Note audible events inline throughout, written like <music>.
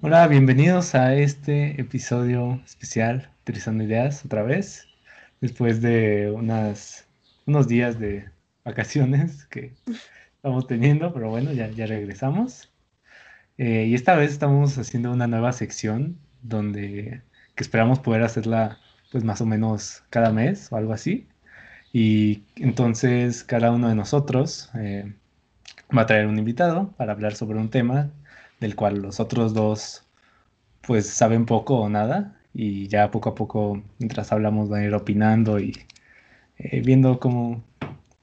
Hola, bienvenidos a este episodio especial Utilizando Ideas otra vez, después de unas, unos días de vacaciones que estamos teniendo, pero bueno, ya, ya regresamos. Eh, y esta vez estamos haciendo una nueva sección donde que esperamos poder hacerla pues más o menos cada mes o algo así. Y entonces cada uno de nosotros eh, va a traer un invitado para hablar sobre un tema del cual los otros dos pues saben poco o nada y ya poco a poco mientras hablamos van a ir opinando y eh, viendo cómo,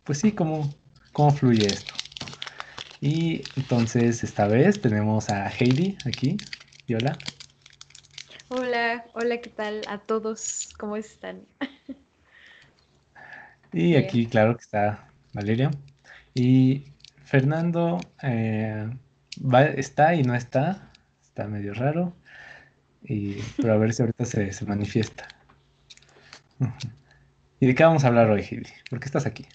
pues sí, cómo, cómo fluye esto. Y entonces esta vez tenemos a Heidi aquí. Y hola. Hola, hola, ¿qué tal a todos? ¿Cómo están? <laughs> Y aquí, claro que está Valeria. Y Fernando eh, está y no está. Está medio raro. Y, pero a ver si ahorita se, se manifiesta. ¿Y de qué vamos a hablar hoy, Heidi? ¿Por qué estás aquí?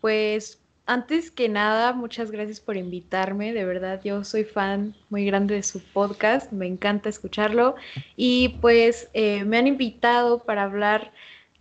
Pues antes que nada, muchas gracias por invitarme. De verdad, yo soy fan muy grande de su podcast. Me encanta escucharlo. Y pues eh, me han invitado para hablar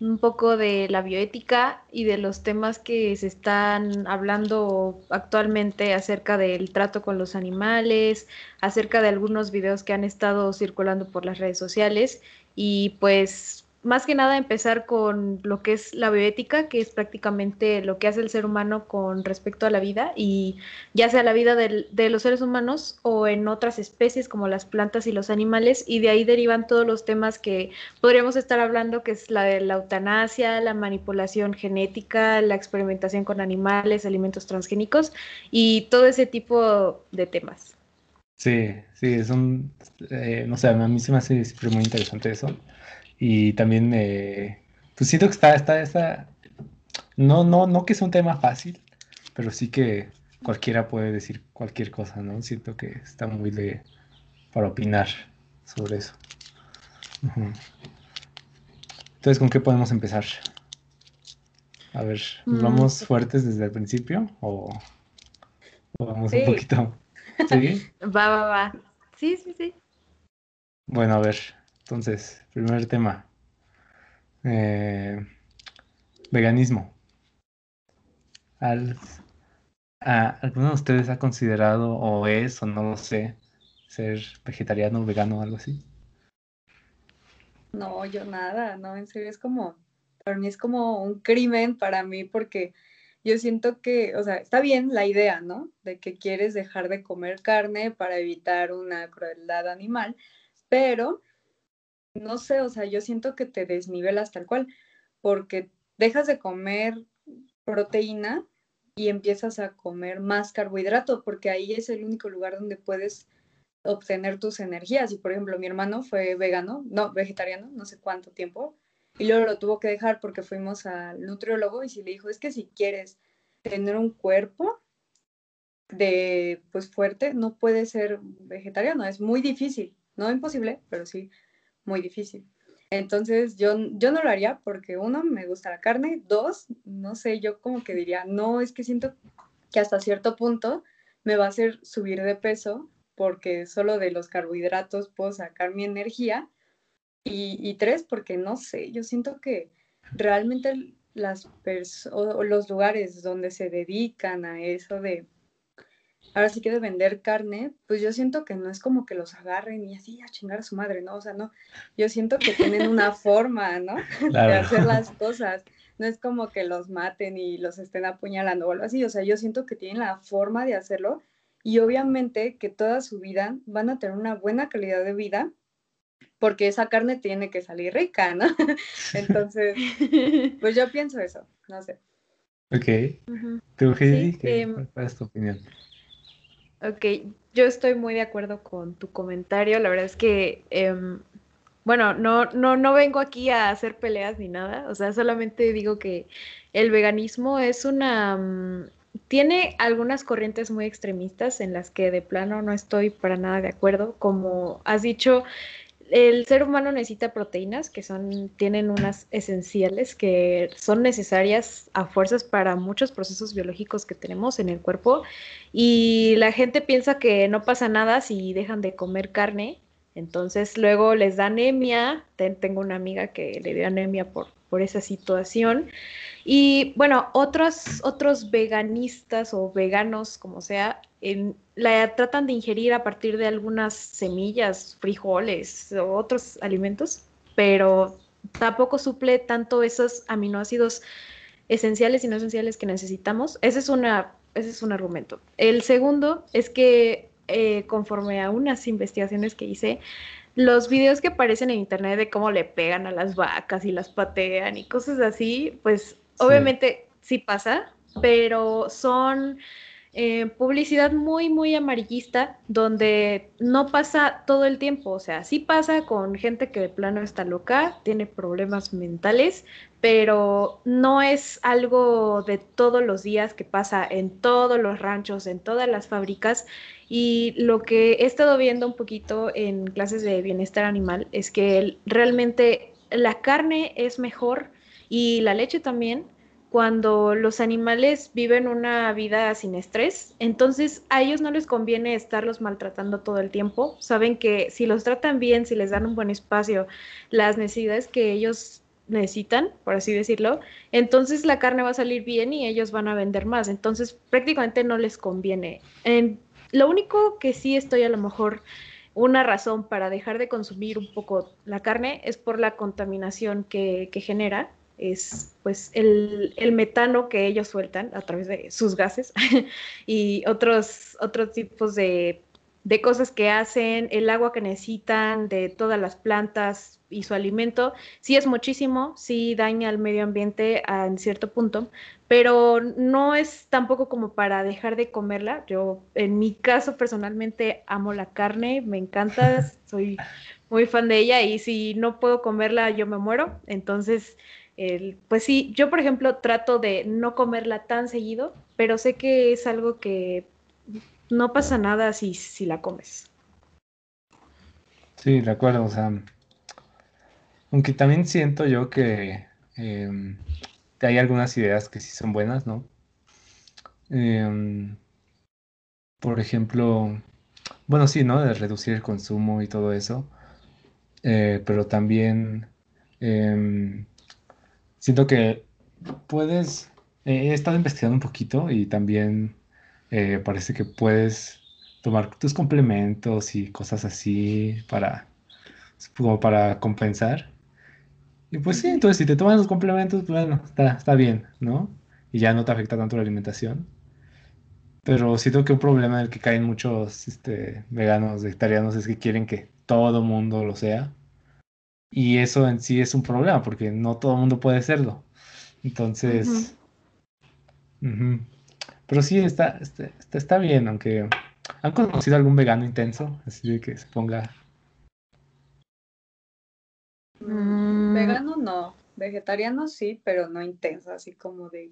un poco de la bioética y de los temas que se están hablando actualmente acerca del trato con los animales, acerca de algunos videos que han estado circulando por las redes sociales. Y pues más que nada empezar con lo que es la bioética, que es prácticamente lo que hace el ser humano con respecto a la vida, y ya sea la vida de los seres humanos o en otras especies como las plantas y los animales, y de ahí derivan todos los temas que podríamos estar hablando, que es la de la eutanasia, la manipulación genética, la experimentación con animales, alimentos transgénicos, y todo ese tipo de temas. Sí, sí, es un, eh, no sé, a mí se me hace siempre muy interesante eso y también me, pues siento que está, está, está, no, no, no que es un tema fácil, pero sí que cualquiera puede decir cualquier cosa, ¿no? Siento que está muy de, para opinar sobre eso. Entonces, ¿con qué podemos empezar? A ver, ¿nos mm, vamos pues fuertes desde el principio o, vamos un poquito? ¿Sí? <laughs> Va, va, va. Sí, sí, sí. Bueno, a ver, entonces, primer tema. Eh, veganismo. ¿Alguno de ustedes ha considerado o es o no lo sé ser vegetariano, vegano o algo así? No, yo nada, no, en serio es como, para mí es como un crimen para mí porque yo siento que, o sea, está bien la idea, ¿no? De que quieres dejar de comer carne para evitar una crueldad animal, pero no sé, o sea, yo siento que te desnivelas tal cual, porque dejas de comer proteína y empiezas a comer más carbohidrato, porque ahí es el único lugar donde puedes obtener tus energías. Y por ejemplo, mi hermano fue vegano, no, vegetariano, no sé cuánto tiempo, y luego lo tuvo que dejar porque fuimos al nutriólogo y si le dijo, es que si quieres tener un cuerpo de, pues fuerte, no puedes ser vegetariano, es muy difícil, no imposible, pero sí muy difícil. Entonces yo, yo no lo haría porque uno, me gusta la carne, dos, no sé, yo como que diría, no, es que siento que hasta cierto punto me va a hacer subir de peso porque solo de los carbohidratos puedo sacar mi energía. Y, y tres, porque no sé, yo siento que realmente las o los lugares donde se dedican a eso de ahora sí que vender carne, pues yo siento que no es como que los agarren y así a chingar a su madre, ¿no? O sea, no, yo siento que tienen una <laughs> forma, ¿no? <laughs> De hacer las <laughs> cosas. No es como que los maten y los estén apuñalando o algo así. O sea, yo siento que tienen la forma de hacerlo y obviamente que toda su vida van a tener una buena calidad de vida porque esa carne tiene que salir rica, ¿no? Entonces, pues yo pienso eso, no sé. Ok. ¿Tú, Heidi? Em, ¿Cuál es tu opinión? Ok, yo estoy muy de acuerdo con tu comentario. La verdad es que, em, bueno, no, no, no vengo aquí a hacer peleas ni nada. O sea, solamente digo que el veganismo es una... Mm, tiene algunas corrientes muy extremistas en las que de plano no estoy para nada de acuerdo. Como has dicho, el ser humano necesita proteínas que son, tienen unas esenciales que son necesarias a fuerzas para muchos procesos biológicos que tenemos en el cuerpo. Y la gente piensa que no pasa nada si dejan de comer carne. Entonces luego les da anemia. Tengo una amiga que le dio anemia por, por esa situación. Y bueno, otros, otros veganistas o veganos, como sea, la tratan de ingerir a partir de algunas semillas, frijoles o otros alimentos, pero tampoco suple tanto esos aminoácidos esenciales y no esenciales que necesitamos. Ese es, una, ese es un argumento. El segundo es que eh, conforme a unas investigaciones que hice, los videos que aparecen en internet de cómo le pegan a las vacas y las patean y cosas así, pues obviamente sí pasa, pero son eh, publicidad muy, muy amarillista, donde no pasa todo el tiempo, o sea, sí pasa con gente que de plano está loca, tiene problemas mentales, pero no es algo de todos los días que pasa en todos los ranchos, en todas las fábricas. Y lo que he estado viendo un poquito en clases de bienestar animal es que realmente la carne es mejor y la leche también cuando los animales viven una vida sin estrés, entonces a ellos no les conviene estarlos maltratando todo el tiempo. Saben que si los tratan bien, si les dan un buen espacio, las necesidades que ellos necesitan, por así decirlo, entonces la carne va a salir bien y ellos van a vender más. Entonces prácticamente no les conviene. Lo único que sí estoy a lo mejor una razón para dejar de consumir un poco la carne es por la contaminación que, que genera es pues el, metano que ellos sueltan a través de sus gases <laughs> y otros, otros tipos de, cosas que hacen, el agua que necesitan, de todas las plantas y su alimento, sí es muchísimo, sí daña al medio ambiente en cierto punto, pero no es tampoco como para dejar de comerla. Yo, en mi caso, personalmente amo la carne, me encanta, <laughs> soy muy fan de ella y si no puedo comerla, yo me muero. Entonces, pues sí, yo por ejemplo trato de no comerla tan seguido, pero sé que es algo que no pasa nada si, si la comes. Sí, de acuerdo, o sea, aunque también siento yo que, em, hay algunas ideas que sí son buenas, ¿no? Em, por ejemplo, bueno, sí, ¿no? De reducir el consumo y todo eso, eh, pero también em, siento que puedes, he estado investigando un poquito y también eh, parece que puedes tomar tus complementos y cosas así para, como para compensar. Y pues sí, entonces si te tomas los complementos, pues bueno, está, está bien, ¿no? Y ya no te afecta tanto la alimentación. Pero siento que un problema en el que caen muchos este, veganos, vegetarianos, es que quieren que todo mundo lo sea. Y eso en sí es un problema porque no todo mundo puede serlo. Entonces, pero sí está, está, está, bien, aunque han conocido algún vegano intenso, así de que se ponga. Mm. Vegano no, vegetariano sí, pero no intenso, así como de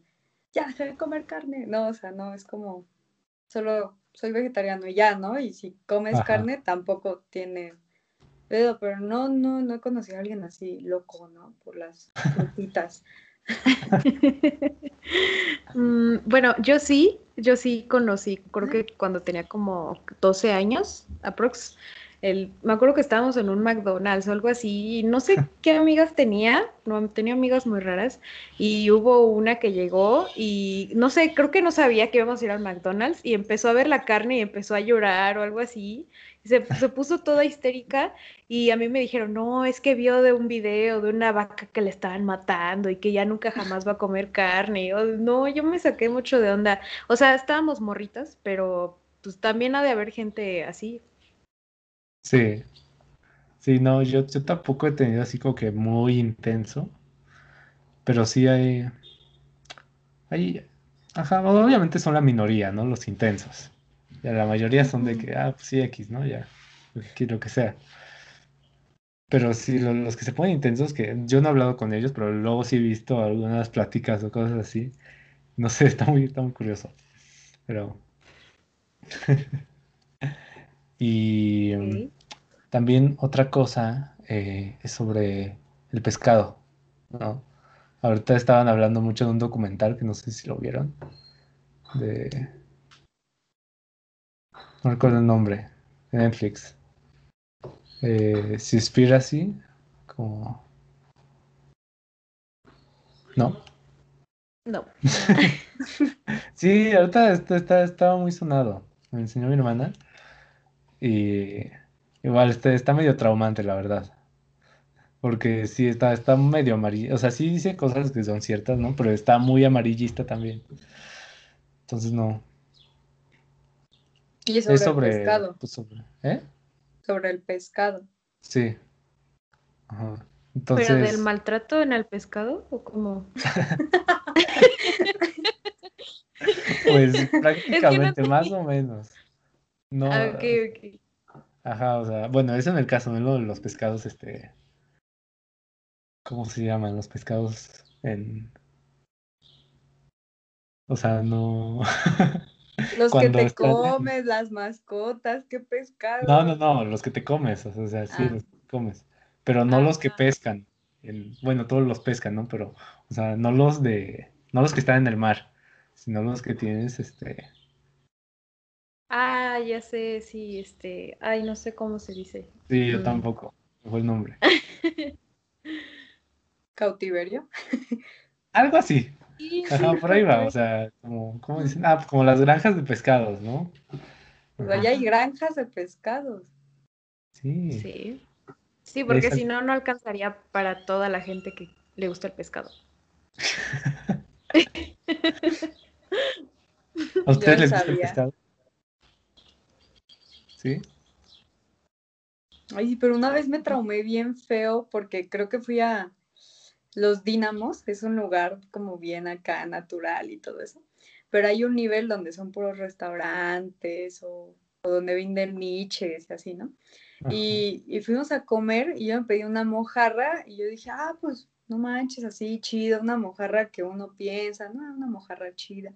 ya, se comer carne. No, o sea, no, es como solo soy vegetariano y ya, ¿no? Y si comes carne tampoco tiene pero, no, no, no he conocido a alguien así loco, ¿no? Por las frutitas. <laughs> Mm, bueno, yo sí, yo sí conocí, creo que cuando tenía como 12 años, aprox, el, me acuerdo que estábamos en un McDonald's o algo así, y no sé <laughs> qué amigas tenía, no, tenía amigas muy raras, y hubo una que llegó y no sé, creo que no sabía que íbamos a ir al McDonald's y empezó a ver la carne y empezó a llorar o algo así, se, se, puso toda histérica y a mí me dijeron, no, es que vio de un video de una vaca que le estaban matando y que ya nunca jamás va a comer carne. O, no, yo me saqué mucho de onda. O sea, estábamos morritas, pero pues también ha de haber gente así. Sí, sí, no, yo, yo tampoco he tenido así como que muy intenso, pero sí hay, hay, ajá, obviamente son la minoría, ¿no? Los intensos. Ya la mayoría son de que, ah, pues sí, X, ¿no? Ya, lo que sea. Pero sí, los que se ponen intensos, que yo no he hablado con ellos, pero luego sí he visto algunas pláticas o cosas así. No sé, <laughs> está muy, está muy curioso. Pero. <laughs> y. También otra cosa eh, es sobre el pescado, ¿no? Ahorita estaban hablando mucho de un documental que no sé si lo vieron, de... No recuerdo el nombre, de Netflix. Eh, Seaspiracy, como... ¿No? No. <laughs> sí, ahorita está, está, estaba muy sonado. Me enseñó mi hermana. Y igual está, está medio traumante, la verdad. Porque sí, está, está medio amarillo. O sea, sí dice cosas que son ciertas, ¿no? Pero está muy amarillista también. Entonces no. Y es sobre, Es sobre, el pescado. pues, sobre- ¿eh? Sobre el pescado. Sí. Ajá. ¿Pero del Entonces, maltrato en el pescado o cómo? <laughs> pues <laughs> prácticamente, más o menos. No, Ah, ok, ok. ajá, o sea, bueno, eso en el caso, ¿no? Los pescados, este, ¿cómo se llaman? Los pescados en, o sea, no, <laughs> Los Cuando que te comes, las mascotas, qué pescado. no, no, no, los que te comes, o sea, sí, Ah. los que comes, pero no los que Ah. pescan, el- bueno, todos los pescan, ¿no? Pero, o sea, no los de, no los que están en el mar, sino los que tienes, este, Ah, ya sé, sí, este, ay, no sé cómo se dice. sí, yo Mm. tampoco, fue el nombre. <laughs> Cautiverio. <laughs> Algo así, Sí, ajá, sí, por ahí va, o sea, como, ¿cómo dicen? Ah, como las granjas de pescados, ¿no? O sea, ya hay granjas de pescados. Sí. Sí. Sí, porque Esa- si no, no alcanzaría para toda la gente que le gusta el pescado. <laughs> ¿A ustedes les gusta el pescado? ¿Sí? Ay, pero una vez me traumé bien feo porque creo que fui a Los Dínamos, es un lugar como bien acá natural y todo eso. Pero hay un nivel donde son puros restaurantes o, o donde venden niches y así, ¿no? Y, y fuimos a comer y yo me pedí una mojarra y yo dije, ah, pues no manches, así chida, una mojarra que uno piensa, no, una mojarra chida.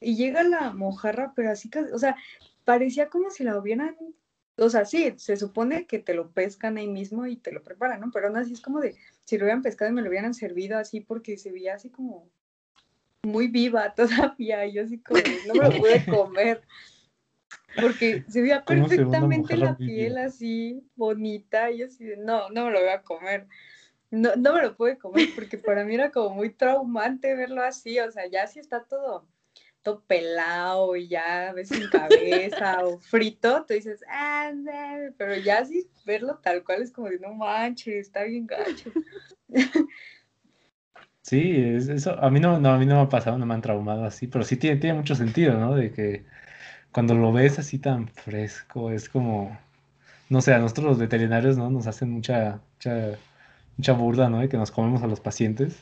Y llega la mojarra, pero así, o sea, parecía como si la hubieran, o sea, sí, se supone que te lo pescan ahí mismo y te lo preparan, ¿no? Pero aún así es como de, si lo hubieran pescado y me lo hubieran servido así, porque se veía así como muy viva <laughs> todavía, y yo así como, no me lo pude <laughs> comer. Porque se veía ¿Cómo se ve una perfectamente la piel así, bonita, y yo así de, no, no me lo voy a comer. No, no me lo pude comer porque para mí era como muy traumante verlo así, o sea, ya si está todo, pelado y ya ves sin cabeza o frito, tú dices, ah, no", pero ya así verlo tal cual es como de, no manches, está bien gacho. <laughs> Sí, es- eso a mí no, no, a mí no me ha pasado, no me han traumado así, pero sí tiene, tiene mucho sentido, ¿no? De que cuando lo ves así tan fresco, es como, no sé, a nosotros los veterinarios, ¿no? Nos hacen mucha, mucha, mucha burla, ¿no? De que nos comemos a los pacientes,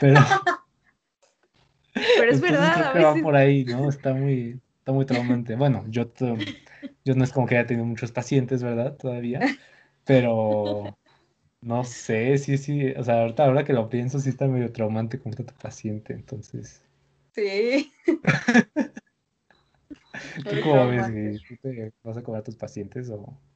pero <laughs> Pero es entonces verdad, creo va por ahí, ¿no? Está muy, está muy traumante. Bueno, yo, yo no es como que haya tenido muchos pacientes, ¿verdad? Todavía, pero no sé, sí, sí, o sea, ahorita ahora que lo pienso, sí está medio traumante con tanto paciente, entonces, Sí. <laughs> ¿tú cómo ves? ¿Tú te vas a cobrar a tus pacientes o...?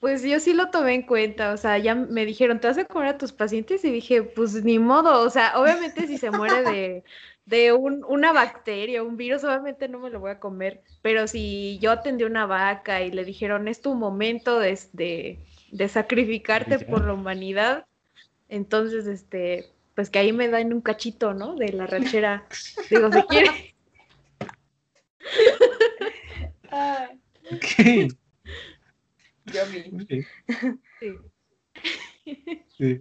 Pues yo sí lo tomé en cuenta, o sea, ya me dijeron, ¿te vas a comer a tus pacientes? Y dije, pues ni modo, o sea, obviamente si se muere de, <laughs> de un- una bacteria, un virus, obviamente no me lo voy a comer, pero si yo atendí una vaca y le dijeron, es tu momento de, de, de sacrificarte por la humanidad, entonces, este, pues que ahí me dan un cachito, ¿no? De la ranchera, digo, si <laughs> quiere. Ay, Vi. ok, Sí. sí.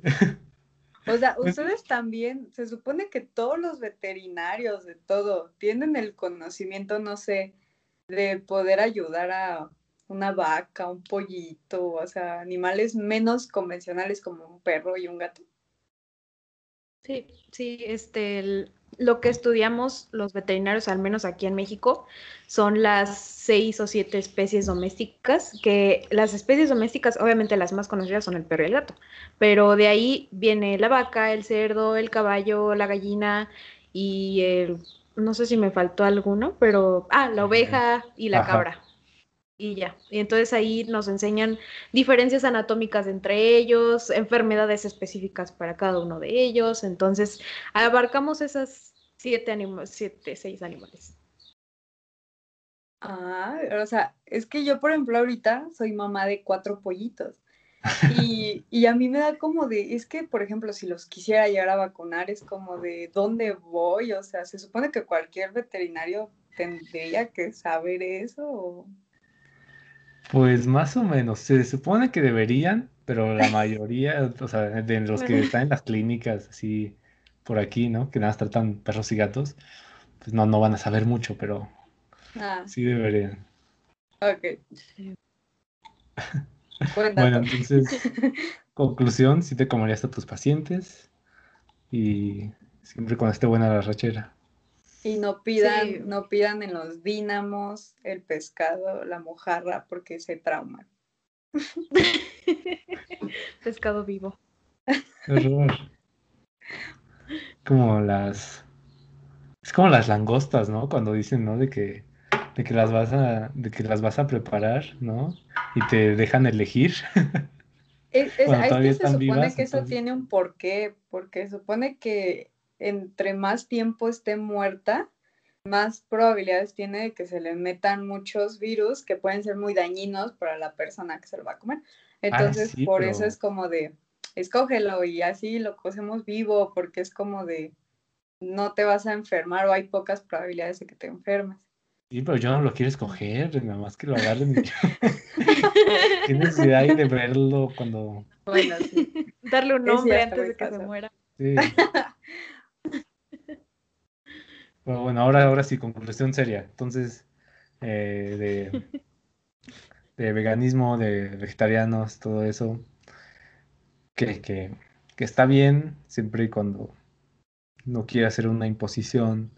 O sea, Pues- ustedes también, se supone que todos los veterinarios de todo tienen el conocimiento, no sé, de poder ayudar a una vaca, un pollito, o sea, animales menos convencionales como un perro y un gato. Sí, sí, este, el- lo que estudiamos los veterinarios, al menos aquí en México, son las seis o siete especies domésticas, que las especies domésticas, obviamente las más conocidas son el perro y el gato, pero de ahí viene la vaca, el cerdo, el caballo, la gallina y el, no sé si me faltó alguno, pero, ah, la oveja y la Ajá. cabra. Y ya. Y entonces ahí nos enseñan diferencias anatómicas entre ellos, enfermedades específicas para cada uno de ellos. Entonces abarcamos esas siete, animales, siete, seis animales. Ah, o sea, es que yo, por ejemplo, ahorita soy mamá de cuatro pollitos. <laughs> Y, y, a mí me da como de, es que, por ejemplo, si los quisiera llegar a vacunar, es como de, ¿dónde voy? O sea, se supone que cualquier veterinario tendría que saber eso. Pues más o menos, se supone que deberían, pero la mayoría, o sea, de los que están en las clínicas, así por aquí, ¿no? Que nada más tratan perros y gatos, pues no, no van a saber mucho, pero ah. sí deberían. Ok. <laughs> bueno, entonces, <laughs> conclusión, si te comerías a tus pacientes y siempre cuando esté buena la rachera. Y no pidan, no pidan en los dínamos el pescado, la mojarra, porque se trauman. <laughs> pescado vivo. Como las. Es como las langostas, ¿no? Cuando dicen, ¿no? De que, de que las vas a, de que las vas a preparar, ¿no? Y te dejan elegir. Es, que se supone que eso tiene un porqué, porque supone que entre más tiempo esté muerta, más probabilidades tiene de que se le metan muchos virus que pueden ser muy dañinos para la persona que se lo va a comer. Ah, Entonces, por eso es como de, escógelo y así lo cocemos vivo, porque es como de, no te vas a enfermar o hay pocas probabilidades de que te enfermes. Sí, pero yo no lo quiero escoger, nada más que lo agarren. <laughs> <laughs> ¿Qué necesidad hay de verlo cuando... Bueno, sí. Darle un nombre antes de que se muera. Sí. <laughs> Pero bueno, ahora, ahora sí, conclusión seria. Entonces, eh, de, <laughs> de, veganismo, de vegetarianos, todo eso, que, que, que, está bien siempre y cuando no quiera hacer una imposición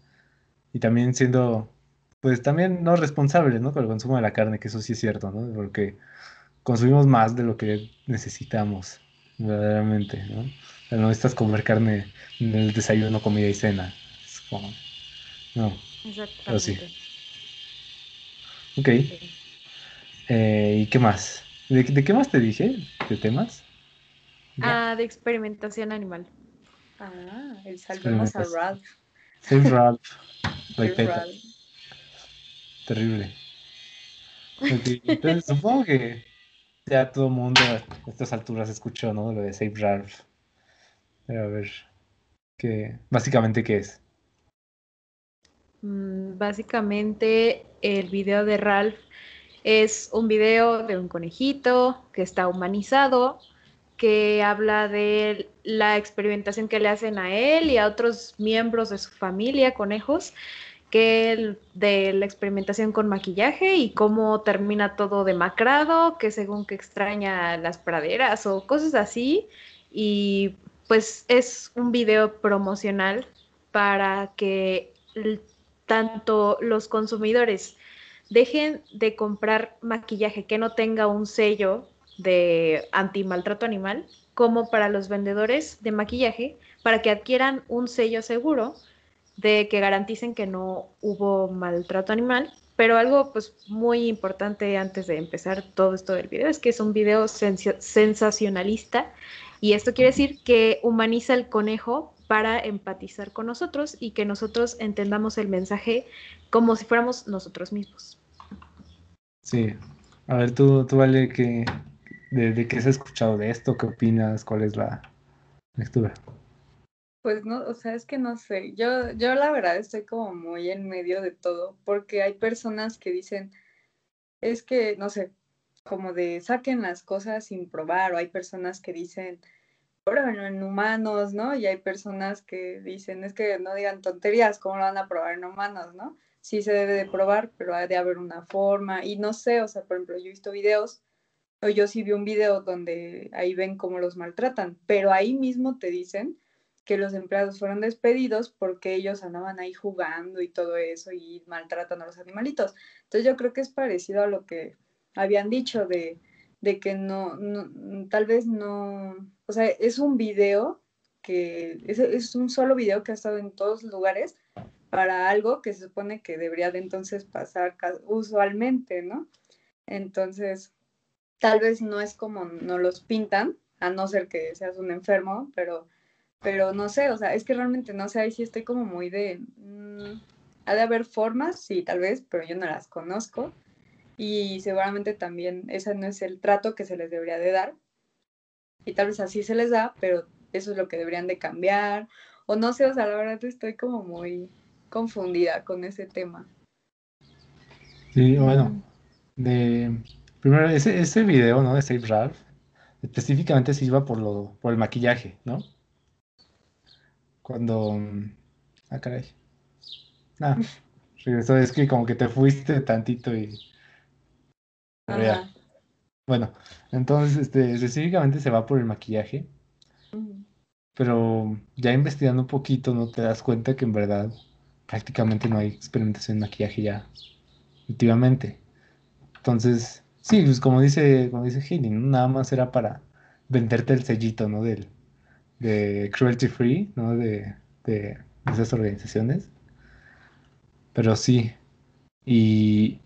y también siendo, pues también no responsable, ¿no? Con el consumo de la carne, que eso sí es cierto, ¿no? Porque consumimos más de lo que necesitamos, verdaderamente, ¿no? no necesitas comer carne en el desayuno, comida y cena. Es como no. Exactamente. sí. Ok. Eh, ¿Y qué más? ¿De, qué más te dije? ¿De temas? Ah, de experimentación animal. Ah, el salvemos a Ralph. Save Ralph. <laughs> Ralph. Terrible. Entonces, supongo que ya todo el mundo a estas alturas escuchó, ¿no? Lo de Save Ralph. Pero a ver, ¿qué, básicamente, ¿qué es? Mm, básicamente el video de Ralph es un video de un conejito que está humanizado, que habla de la experimentación que le hacen a él y a otros miembros de su familia, conejos, que de la experimentación con maquillaje y cómo termina todo demacrado, que según que extraña las praderas o cosas así. Y pues es un video promocional para que tanto los consumidores dejen de comprar maquillaje que no tenga un sello de anti-maltrato animal, como para los vendedores de maquillaje, para que adquieran un sello seguro de que garanticen que no hubo maltrato animal. Pero algo pues muy importante antes de empezar todo esto del video es que es un video sensacionalista y esto quiere decir que humaniza el conejo para empatizar con nosotros y que nosotros entendamos el mensaje como si fuéramos nosotros mismos. Sí. A ver, tú, tú Vale, ¿qué, de, qué has escuchado de esto? ¿Qué opinas? ¿Cuál es la lectura? Pues no, o sea, es que no sé. Yo, yo la verdad estoy como muy en medio de todo, porque hay personas que dicen, es que, no sé, como de saquen las cosas sin probar, o hay personas que dicen, prueben en humanos, ¿no? Y hay personas que dicen, es que no digan tonterías, ¿cómo lo van a probar en humanos, no? Sí se debe de probar, pero ha de haber una forma. Y no sé, o sea, por ejemplo, yo he visto videos, o yo sí vi un video donde ahí ven cómo los maltratan, pero ahí mismo te dicen que los empleados fueron despedidos porque ellos andaban ahí jugando y todo eso y maltratan a los animalitos. Entonces yo creo que es parecido a lo que habían dicho de de que no, no, tal vez no, o sea, es un video que es, es, un solo video que ha estado en todos lugares para algo que se supone que debería de entonces pasar usualmente, ¿no? Entonces, tal vez no es como no los pintan, a no ser que seas un enfermo, pero, pero no sé, o sea, es que realmente no sé, ahí sí estoy como muy de, mm, ha de haber formas, sí, tal vez, pero yo no las conozco y seguramente también ese no es el trato que se les debería de dar y tal vez así se les da, pero eso es lo que deberían de cambiar o no sé, o sea, la verdad estoy como muy confundida con ese tema. Sí, bueno, de primero ese, ese video, ¿no? De Save Ralph, específicamente se iba por lo, por el maquillaje, ¿no? Cuando. Ah, caray. Ah, regresó, es que como que te fuiste tantito y. Bueno, entonces, este, específicamente se va por el maquillaje, pero ya investigando un poquito, ¿no? Te das cuenta que en verdad prácticamente no hay experimentación en maquillaje ya últimamente. Entonces, sí, pues como dice, como dice. Nada más era para venderte el sellito, ¿no? Del, de cruelty free, ¿no? De, de esas organizaciones. Pero sí. Y,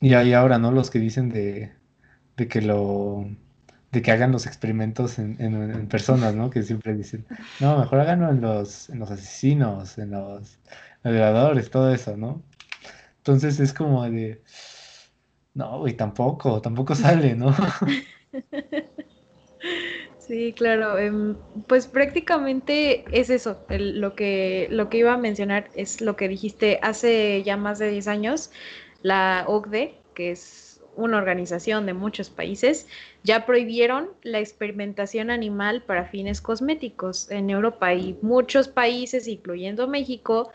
y ahí ahora, ¿no? Los que dicen de, de que lo, de que hagan los experimentos en, en- personas, ¿no? Que siempre dicen, no, mejor háganlo en los, en los asesinos, en los violadores, todo eso, ¿no? Entonces es como de, no, güey, tampoco, tampoco sale, ¿no? <laughs> Sí, claro. em, pues prácticamente es eso. lo que, lo que iba a mencionar es lo que dijiste hace ya más de 10 años. La OCDE, que es una organización de muchos países, ya prohibieron la experimentación animal para fines cosméticos en Europa y muchos países, incluyendo México,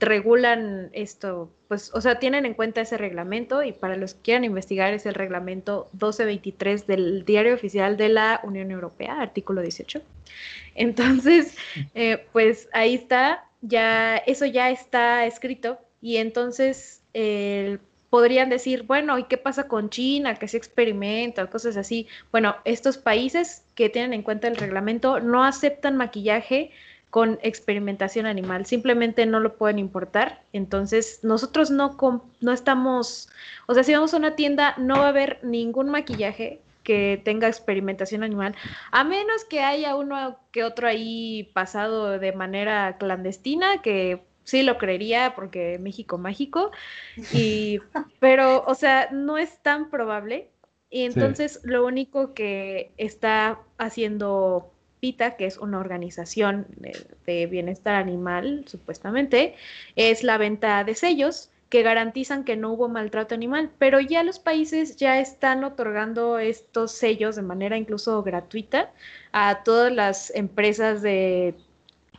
regulan esto, pues, o sea, tienen en cuenta ese reglamento y para los que quieran investigar es el reglamento 1223 del Diario Oficial de la Unión Europea, artículo 18. Entonces, eh, pues ahí está, ya, eso ya está escrito y entonces podrían decir, bueno, ¿y qué pasa con China? Que se experimenta, cosas así. Bueno, estos países que tienen en cuenta el reglamento no aceptan maquillaje con experimentación animal, simplemente no lo pueden importar. Entonces, nosotros no, no estamos, o sea, si vamos a una tienda, no va a haber ningún maquillaje que tenga experimentación animal, a menos que haya uno que otro ahí pasado de manera clandestina, que sí lo creería porque México mágico, <laughs> y, pero, o sea, no es tan probable. Y entonces sí. lo único que está haciendo PITA, que es una organización de, de, bienestar animal, supuestamente, es la venta de sellos que garantizan que no hubo maltrato animal, pero ya los países ya están otorgando estos sellos de manera incluso gratuita a todas las empresas de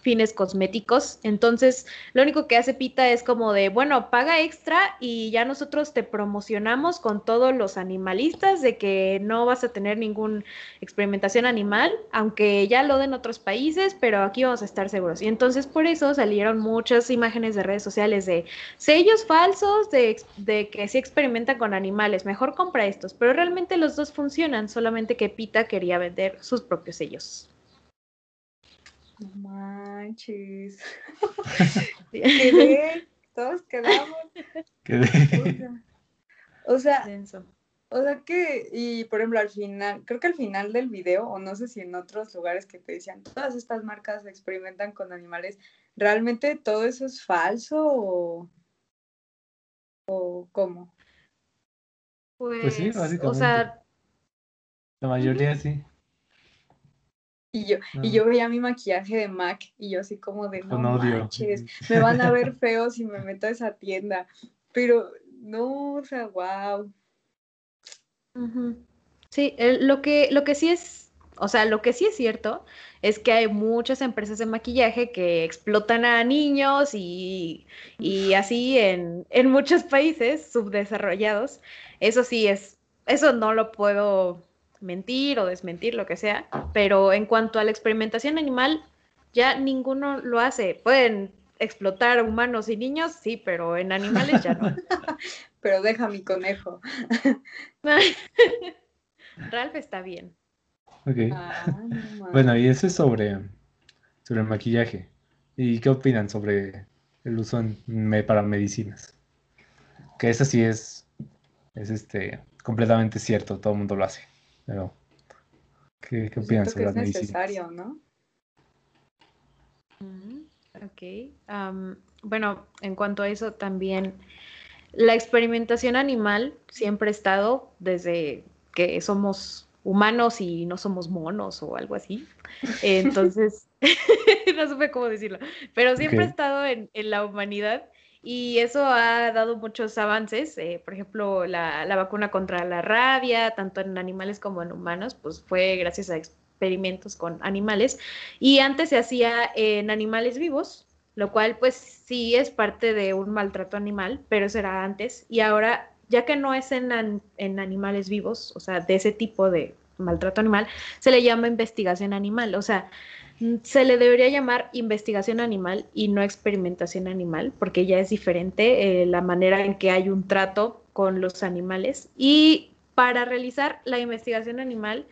fines cosméticos. Entonces, lo único que hace Pita es como de, bueno, paga extra y ya nosotros te promocionamos con todos los animalistas de que no vas a tener ninguna experimentación animal, aunque ya lo den otros países, pero aquí vamos a estar seguros. Y entonces por eso salieron muchas imágenes de redes sociales de sellos falsos de, que sí experimentan con animales, mejor compra estos, pero realmente los dos funcionan, solamente que Pita quería vender sus propios sellos. No manches. <laughs> Quedé, todos quedamos. Quedé. O sea, o sea que, y por ejemplo, al final, creo que al final del video, o no sé si en otros lugares que te decían, todas estas marcas experimentan con animales, ¿realmente todo eso es falso o, o cómo? Pues, Pues sí, básicamente. o sea, La mayoría sí. Y yo, y yo veía mi maquillaje de MAC y yo así como de no manches, <laughs> me van a ver feo si me meto a esa tienda. Pero no, o sea, wow. Sí, el- lo que, lo que sí es, o sea, lo que sí es cierto es que hay muchas empresas de maquillaje que explotan a niños y, y así en, en muchos países subdesarrollados. Eso sí es, eso no lo puedo mentir o desmentir, lo que sea, pero en cuanto a la experimentación animal, ya ninguno lo hace. Pueden explotar a humanos y niños, sí, pero en animales ya no. <laughs> Pero deja mi conejo. <laughs> Ralph está bien. Ok. Ah, no. Bueno, y eso es sobre, sobre el maquillaje. ¿Y qué opinan sobre el uso en, me- para medicinas? Que esa sí es, es este, completamente cierto, todo el mundo lo hace. Pero, ¿qué, qué opinas sobre? Es necesario, ¿no? Ok. bueno, en cuanto a eso también, la experimentación animal siempre ha estado desde que somos humanos y no somos monos o algo así. Entonces, <laughs> no supe cómo decirlo, pero siempre ha estado en, la humanidad y eso ha dado muchos avances. Eh, por ejemplo, la, la, vacuna contra la rabia, tanto en animales como en humanos, pues fue gracias a experimentos con animales. Y antes se hacía en animales vivos, lo cual pues sí es parte de un maltrato animal, pero eso era antes. Y ahora, ya que no es en, en animales vivos, o sea, de ese tipo de maltrato animal, se le llama investigación animal. O sea, se le debería llamar investigación animal y no experimentación animal, porque ya es diferente eh, la manera en que hay un trato con los animales. Y para realizar la investigación animal,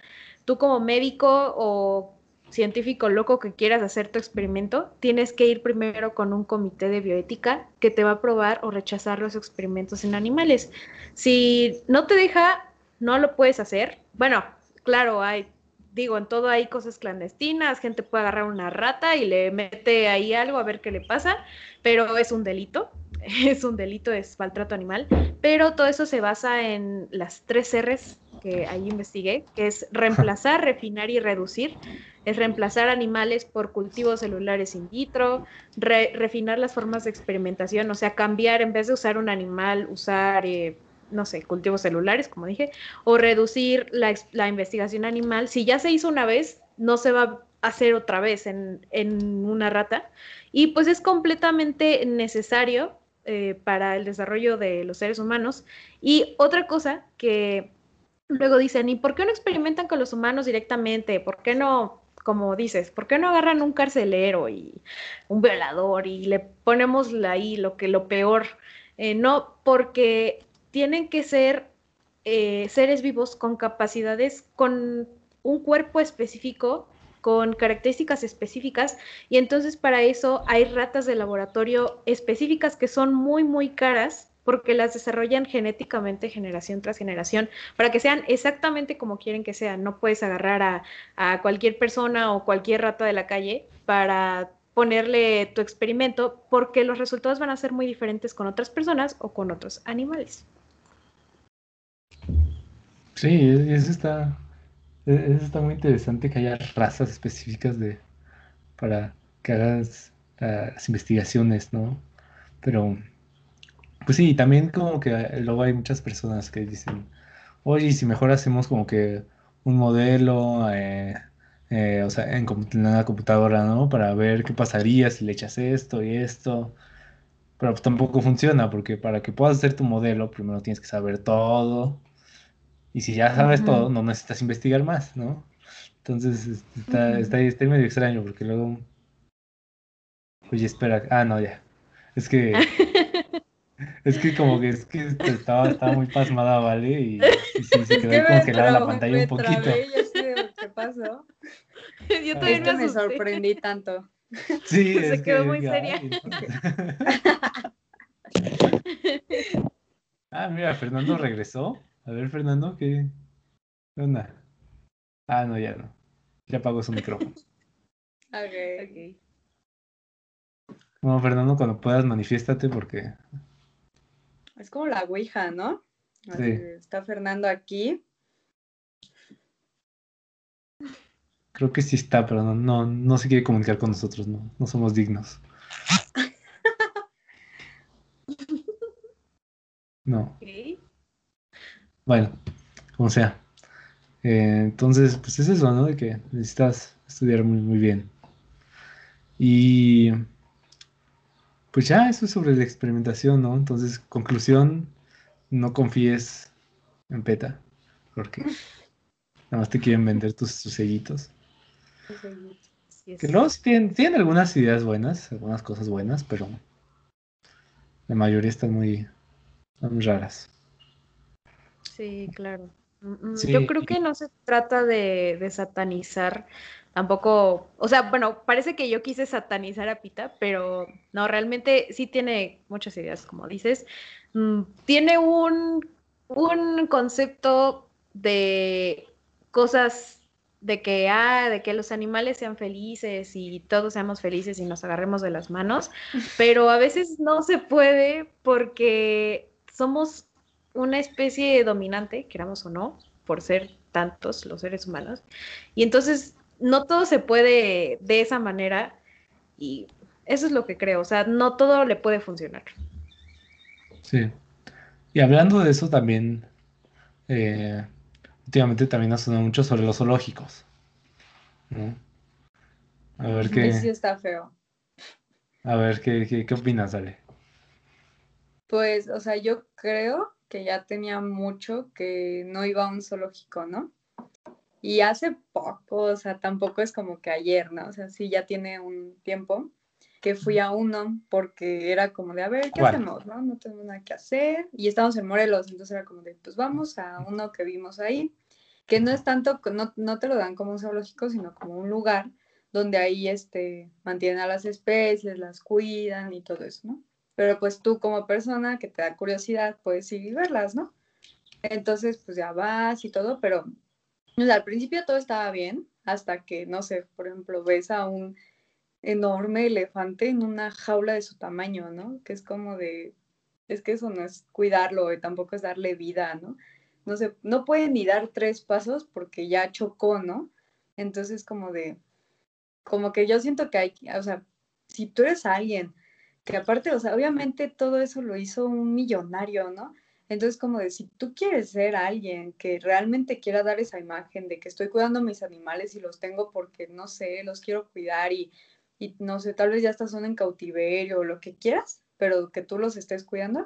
tú como médico o científico loco que quieras hacer tu experimento, tienes que ir primero con un comité de bioética que te va a aprobar o rechazar los experimentos en animales. Si no te deja, no lo puedes hacer. Bueno, claro, hay, digo, en todo hay cosas clandestinas, gente puede agarrar una rata y le mete ahí algo a ver qué le pasa, pero es un delito, <laughs> es un delito, es maltrato animal, pero todo eso se basa en las tres R's que ahí investigué, que es reemplazar, refinar y reducir. Es reemplazar animales por cultivos celulares in vitro, refinar las formas de experimentación, o sea, cambiar, en vez de usar un animal, usar, eh, no sé, cultivos celulares, como dije, o reducir la, la, investigación animal. Si ya se hizo una vez, no se va a hacer otra vez en, en una rata. Y pues es completamente necesario eh, para el desarrollo de los seres humanos. Y otra cosa que luego dicen, ¿y por qué no experimentan con los humanos directamente? ¿Por qué no, como dices, por qué no agarran un carcelero y un violador y le ponemos ahí lo que lo peor? Eh, no, porque tienen que ser eh, seres vivos con capacidades, con un cuerpo específico con características específicas y entonces para eso hay ratas de laboratorio específicas que son muy, muy caras porque las desarrollan genéticamente generación tras generación para que sean exactamente como quieren que sean. No puedes agarrar a, cualquier persona o cualquier rata de la calle para ponerle tu experimento porque los resultados van a ser muy diferentes con otras personas o con otros animales. Sí, eso está, eso está muy interesante que haya razas específicas de para que hagas las investigaciones, ¿no? Pero, pues sí, también como que luego hay muchas personas que dicen, oye, si mejor hacemos como que un modelo, eh, eh, o sea, en, en una computadora, ¿no? Para ver qué pasaría si le echas esto y esto. Pero pues tampoco funciona, porque para que puedas hacer tu modelo, primero tienes que saber todo y si ya sabes todo, no necesitas investigar más, ¿no? Entonces está, está, está, medio extraño porque luego. Oye, espera. Ah, no, ya. Es que. <laughs> es que como que es que estaba, estaba muy pasmada, ¿vale? Y, y sí, se <laughs> quedó congelada la pantalla un poquito. Trabé, ¿Qué pasó? <laughs> Yo todavía no me sorprendí tanto. Sí, se quedó muy seria. ah, mira, Fernando regresó. A ver, Fernando, ¿qué onda? Ah, no, ya no. Ya apagó su micrófono. ok. <laughs> okay. No, Fernando, cuando puedas, manifiéstate porque. Es como la Ouija, ¿no? sí. Está Fernando aquí. Creo que sí está, pero no, no, no se quiere comunicar con nosotros, no, no somos dignos. <laughs> No. Okay. Bueno, como sea. Eh, entonces, pues es eso, ¿no? De que necesitas estudiar muy, muy bien. Y pues ya, eso es sobre la experimentación, ¿no? Entonces, conclusión, no confíes en PETA, porque nada más te quieren vender tus, sellitos. Que luego tienen, tienen, algunas ideas buenas, algunas cosas buenas, pero la mayoría están muy, están muy raras. Sí, claro. Mm, mm, yo creo que no se trata de, satanizar tampoco, o sea, bueno, parece que yo quise satanizar a Pita, pero no, realmente sí tiene muchas ideas, como dices. Mm, tiene un, un concepto de cosas de que, ah, de que los animales sean felices y todos seamos felices y nos agarremos de las manos, <laughs> pero a veces no se puede porque somos una especie dominante, queramos o no, por ser tantos los seres humanos, y entonces no todo se puede de esa manera y eso es lo que creo, o sea, no todo le puede funcionar. Sí. Y hablando de eso también, eh, últimamente también ha sonado mucho sobre los zoológicos. A ver qué. Sí, está feo. A ver qué, qué, opinas, Ale. Pues, o sea, yo creo que ya tenía mucho que no iba a un zoológico, ¿no? Y hace poco, o sea, tampoco es como que ayer, ¿no? O sea, sí ya tiene un tiempo que fui a uno porque era como de, a ver, ¿qué hacemos? No? no tenemos nada que hacer. Y estábamos en Morelos, entonces era como de, pues vamos a uno que vimos ahí, que no es tanto, no, no te lo dan como un zoológico, sino como un lugar donde ahí este, mantienen a las especies, las cuidan y todo eso, ¿no? Pero pues tú como persona que te da curiosidad puedes ir y verlas, ¿no? Entonces pues ya vas y todo, pero al principio todo estaba bien, hasta que, no sé, por ejemplo, ves a un enorme elefante en una jaula de su tamaño, ¿no? Que es como de, es que eso no es cuidarlo, y tampoco es darle vida, ¿no? No sé, no puede ni dar tres pasos porque ya chocó, ¿no? Entonces como de, como que yo siento que hay, o sea, si tú eres alguien que aparte, o sea, obviamente todo eso lo hizo un millonario, ¿no? Entonces, como de si tú quieres ser alguien que realmente quiera dar esa imagen de que estoy cuidando a mis animales y los tengo porque, no sé, los quiero cuidar y y no sé, tal vez ya estás en cautiverio o lo que quieras, pero que tú los estés cuidando,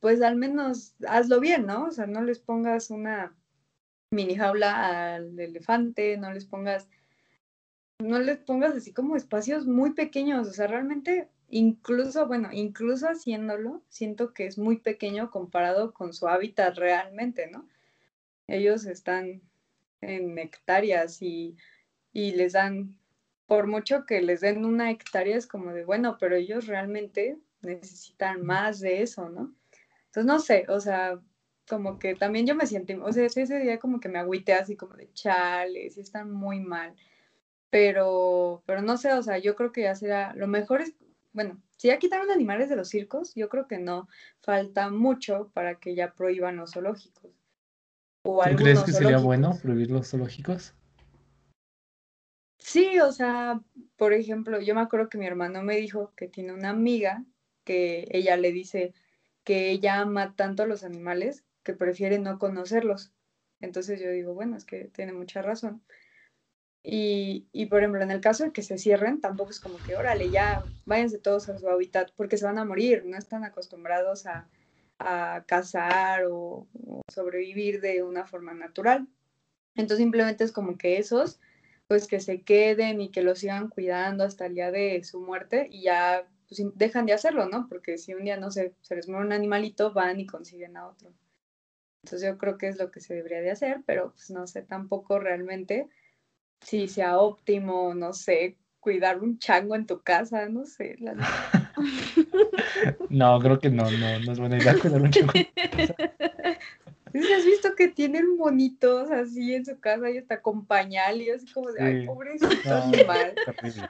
pues al menos hazlo bien, ¿no? O sea, no les pongas una mini jaula al elefante, no les pongas, no les pongas así como espacios muy pequeños, o sea, realmente incluso, bueno, incluso haciéndolo, siento que es muy pequeño comparado con su hábitat realmente, ¿no? Ellos están en hectáreas y, y les dan por mucho que les den una hectárea, es como de, bueno, pero ellos realmente necesitan más de eso, ¿no? Entonces, no sé, o sea, como que también yo me siento, o sea, ese día como que me agüité así como de chales, y están muy mal, pero, pero no sé, o sea, yo creo que ya será, lo mejor es, bueno, si ya quitaron animales de los circos, yo creo que no falta mucho para que ya prohíban los zoológicos. ¿Tú crees que sería bueno prohibir los zoológicos? Sí, o sea, por ejemplo, yo me acuerdo que mi hermano me dijo que tiene una amiga que ella le dice que ella ama tanto a los animales que prefiere no conocerlos. Entonces yo digo, bueno, es que tiene mucha razón. Y, y, por ejemplo, en el caso de que se cierren, tampoco es como que, órale, ya váyanse todos a su hábitat, porque se van a morir, no están acostumbrados a, a cazar o, o, sobrevivir de una forma natural. Entonces simplemente es como que esos pues que se queden y que lo sigan cuidando hasta el día de su muerte y ya pues, dejan de hacerlo, ¿no? Porque si un día, no sé, se les muere un animalito, van y consiguen a otro. Entonces yo creo que es lo que se debería de hacer, pero pues no sé tampoco realmente si sea óptimo, no sé, cuidar un chango en tu casa, no sé. <laughs> no, creo que no, no, no es buena idea cuidar un chango en tu casa. <laughs> has visto que tienen bonitos así en su casa y hasta con pañal y así como de, ay, pobrecito <laughs> animal.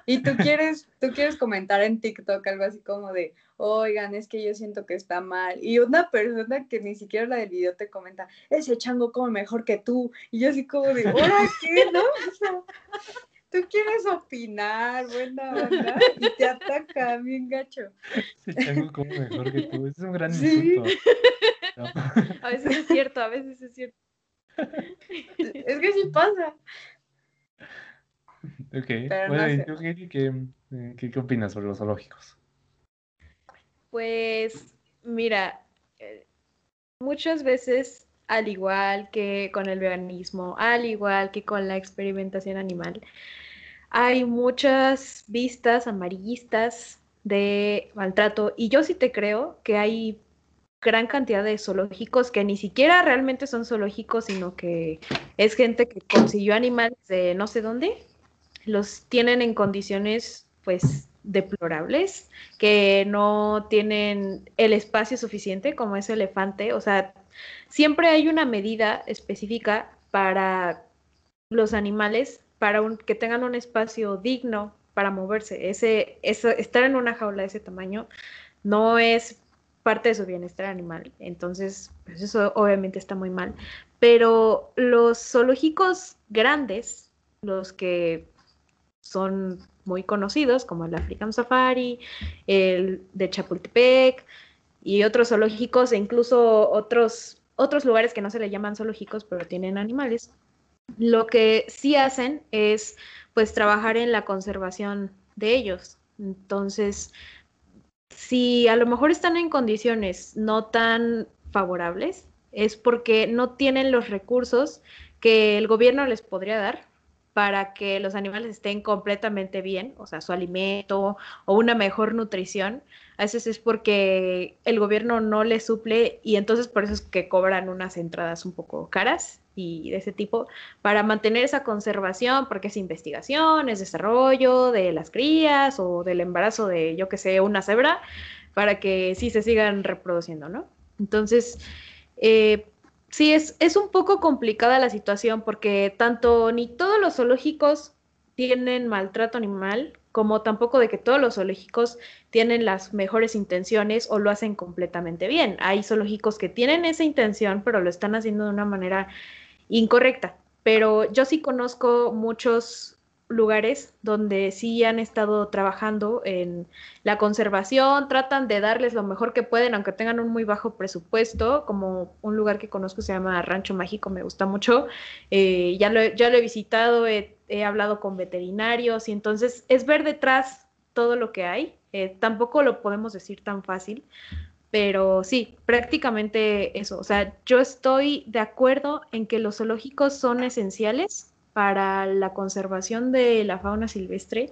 Y tú quieres, tú quieres comentar en TikTok algo así como de, oigan, es que yo siento que está mal. Y una persona que ni siquiera la del video te comenta, ese chango come mejor que tú. Y yo así como de, ¿ahora qué, no? Tú quieres opinar, buena onda, y te ataca bien gacho. Ese chango come mejor que tú, es un gran insulto. <laughs> A veces es cierto, a veces es cierto. Es que sí pasa. Ok, bueno, ¿qué, qué, opinas sobre los zoológicos? Pues, mira, eh, muchas veces, al igual que con el veganismo, al igual que con la experimentación animal, hay muchas vistas amarillistas de maltrato y yo sí te creo que hay gran cantidad de zoológicos que ni siquiera realmente son zoológicos, sino que es gente que consiguió animales de no sé dónde, los tienen en condiciones pues deplorables, que no tienen el espacio suficiente como ese elefante, o sea, siempre hay una medida específica para los animales, para que tengan un espacio digno para moverse. Ese, estar en una jaula de ese tamaño no es parte de su bienestar animal. Entonces, pues eso obviamente está muy mal. Pero los zoológicos grandes, los que son muy conocidos, como el African Safari, el de Chapultepec y otros zoológicos e incluso otros, otros lugares que no se le llaman zoológicos, pero tienen animales, lo que sí hacen es pues trabajar en la conservación de ellos. Entonces, si a lo mejor están en condiciones no tan favorables, es porque no tienen los recursos que el gobierno les podría dar para que los animales estén completamente bien, o sea, su alimento o una mejor nutrición. A veces es porque el gobierno no les suple y entonces por eso es que cobran unas entradas un poco caras y de ese tipo para mantener esa conservación, porque es investigación, es desarrollo de las crías o del embarazo de, yo que sé, una cebra, para que sí se sigan reproduciendo, ¿no? Entonces, eh, sí, es, es un poco complicada la situación porque tanto ni todos los zoológicos tienen maltrato animal, como tampoco de que todos los zoológicos tienen las mejores intenciones o lo hacen completamente bien. Hay zoológicos que tienen esa intención, pero lo están haciendo de una manera incorrecta, pero yo sí conozco muchos lugares donde sí han estado trabajando en la conservación, tratan de darles lo mejor que pueden, aunque tengan un muy bajo presupuesto, como un lugar que conozco se llama Rancho Mágico, me gusta mucho, eh, ya, lo, ya lo he visitado, he, hablado con veterinarios y entonces es ver detrás todo lo que hay, eh, tampoco lo podemos decir tan fácil, pero sí, prácticamente eso. O sea, yo estoy de acuerdo en que los zoológicos son esenciales para la conservación de la fauna silvestre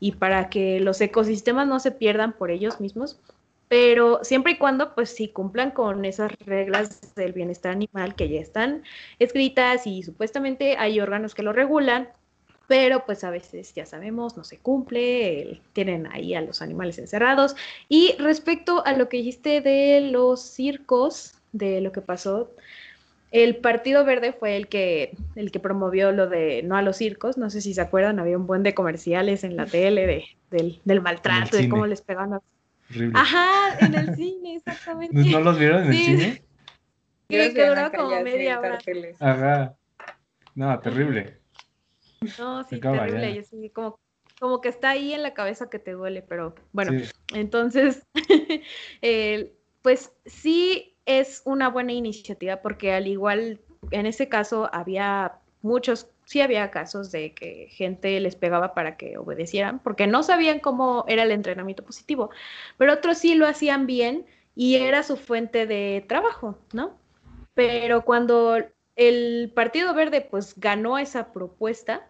y para que los ecosistemas no se pierdan por ellos mismos, pero siempre y cuando pues sí cumplan con esas reglas del bienestar animal que ya están escritas y supuestamente hay órganos que lo regulan, pero pues a veces ya sabemos, no se cumple, tienen ahí a los animales encerrados. Y respecto a lo que dijiste de los circos, de lo que pasó, el Partido Verde fue el que, el que promovió lo de no a los circos, no sé si se acuerdan, había un buen de comerciales en la tele de, del, del maltrato, de cómo les pegaban. Ajá, en el cine, exactamente. ¿No los vieron en el cine? Que, que duró como media hora. Ajá. No, terrible. No, sí, terrible. como, como que está ahí en la cabeza que te duele, pero bueno, entonces, <laughs> pues sí es una buena iniciativa porque al igual, en ese caso había muchos, sí había casos de que gente les pegaba para que obedecieran, porque no sabían cómo era el entrenamiento positivo, pero otros sí lo hacían bien y era su fuente de trabajo, ¿no? Pero cuando el Partido Verde pues ganó esa propuesta,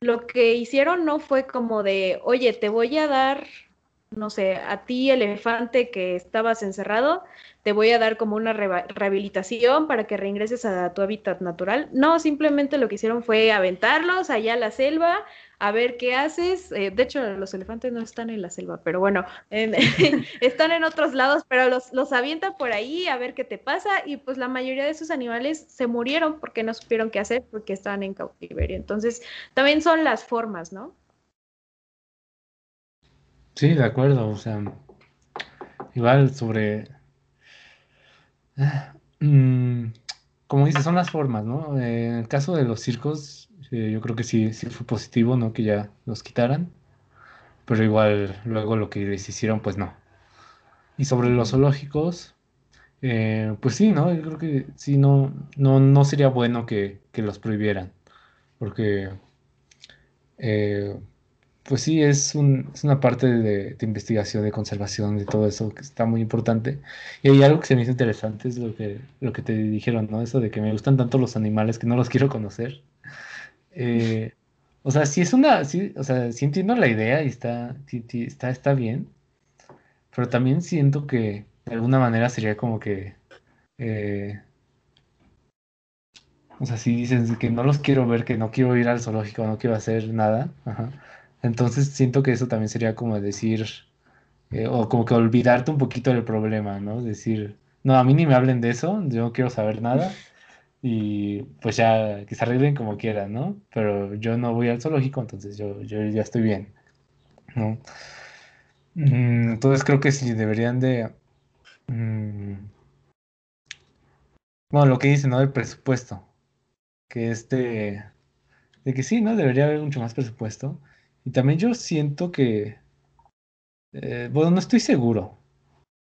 lo que hicieron no fue como de, oye, te voy a dar, no sé, a ti elefante que estabas encerrado, te voy a dar como una rehabilitación para que reingreses a tu hábitat natural. No, simplemente lo que hicieron fue aventarlos allá a la selva, a ver qué haces. Eh, de hecho, los elefantes no están en la selva, pero bueno, <laughs> están en otros lados, pero los, los avientan por ahí a ver qué te pasa y pues la mayoría de esos animales se murieron porque no supieron qué hacer porque estaban en cautiverio. Entonces, también son las formas, ¿no? Sí, de acuerdo, o sea, igual sobre... Mm, como dices, son las formas, ¿no? en el caso de los circos, yo creo que sí, sí fue positivo, ¿no? Que ya los quitaran. Pero igual luego lo que les hicieron, pues no. Y sobre los zoológicos, eh, pues sí, ¿no? Yo creo que sí, no, no, no sería bueno que, los prohibieran. Porque, eh, pues sí, es, un, una parte de, investigación, de conservación, de todo eso que está muy importante. Y hay algo que se me hizo interesante, es lo que, te dijeron, ¿no? Eso de que me gustan tanto los animales que no los <laughs> quiero conocer. Eh, o sea, sí es una, sí, o sea, sí entiendo la idea y está, está, está bien, pero también siento que de alguna manera sería como que, eh, o sea, si dices que no los quiero ver, que no quiero ir al zoológico, no quiero hacer nada, entonces siento que eso también sería como decir, eh, o como que olvidarte un poquito del problema, ¿no? Decir, no, a mí ni me hablen de eso, yo no quiero saber nada. Y pues ya, que se arreglen como quieran, ¿no? Pero yo no voy al zoológico, entonces yo, yo ya estoy bien, ¿no? Mm, entonces creo que sí deberían de... Mm, bueno, lo que dice, ¿no? El presupuesto. Que este... De que sí, ¿no? Debería haber mucho más presupuesto. Y también yo siento que... Eh, bueno, no estoy seguro.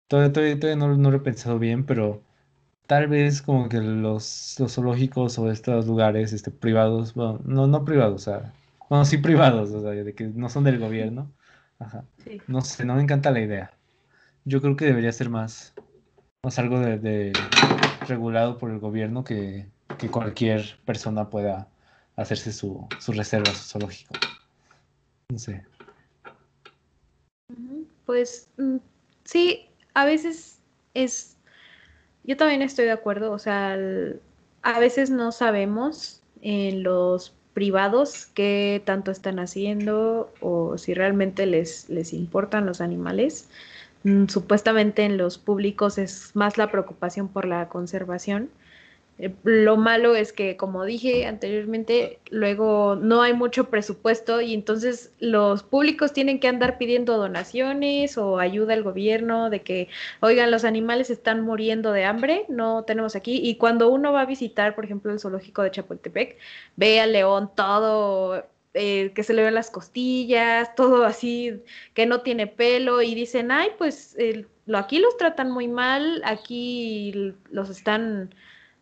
Todavía, todavía, no, no, lo he pensado bien, pero tal vez como que los, los zoológicos o estos lugares este, privados, bueno, no, no privados, o sea, bueno, sí privados, o sea, de que no son del gobierno. Ajá. No sé, no me encanta la idea. Yo creo que debería ser más, más algo de, regulado por el gobierno que, que, cualquier persona pueda hacerse su, su reserva, su zoológico. No sé. Pues mm, sí, a veces es, yo también estoy de acuerdo, o sea, a veces no sabemos en los privados qué tanto están haciendo o si realmente les, les importan los animales. Mm, supuestamente en los públicos es más la preocupación por la conservación lo malo es que, como dije anteriormente, luego no hay mucho presupuesto y entonces los públicos tienen que andar pidiendo donaciones o ayuda al gobierno de que, oigan, los animales están muriendo de hambre, no tenemos aquí. Y cuando uno va a visitar, por ejemplo, el zoológico de Chapultepec, ve al león todo eh, que se le ven las costillas, todo así, que no tiene pelo, y dicen, ay, pues lo, aquí los tratan muy mal, aquí los están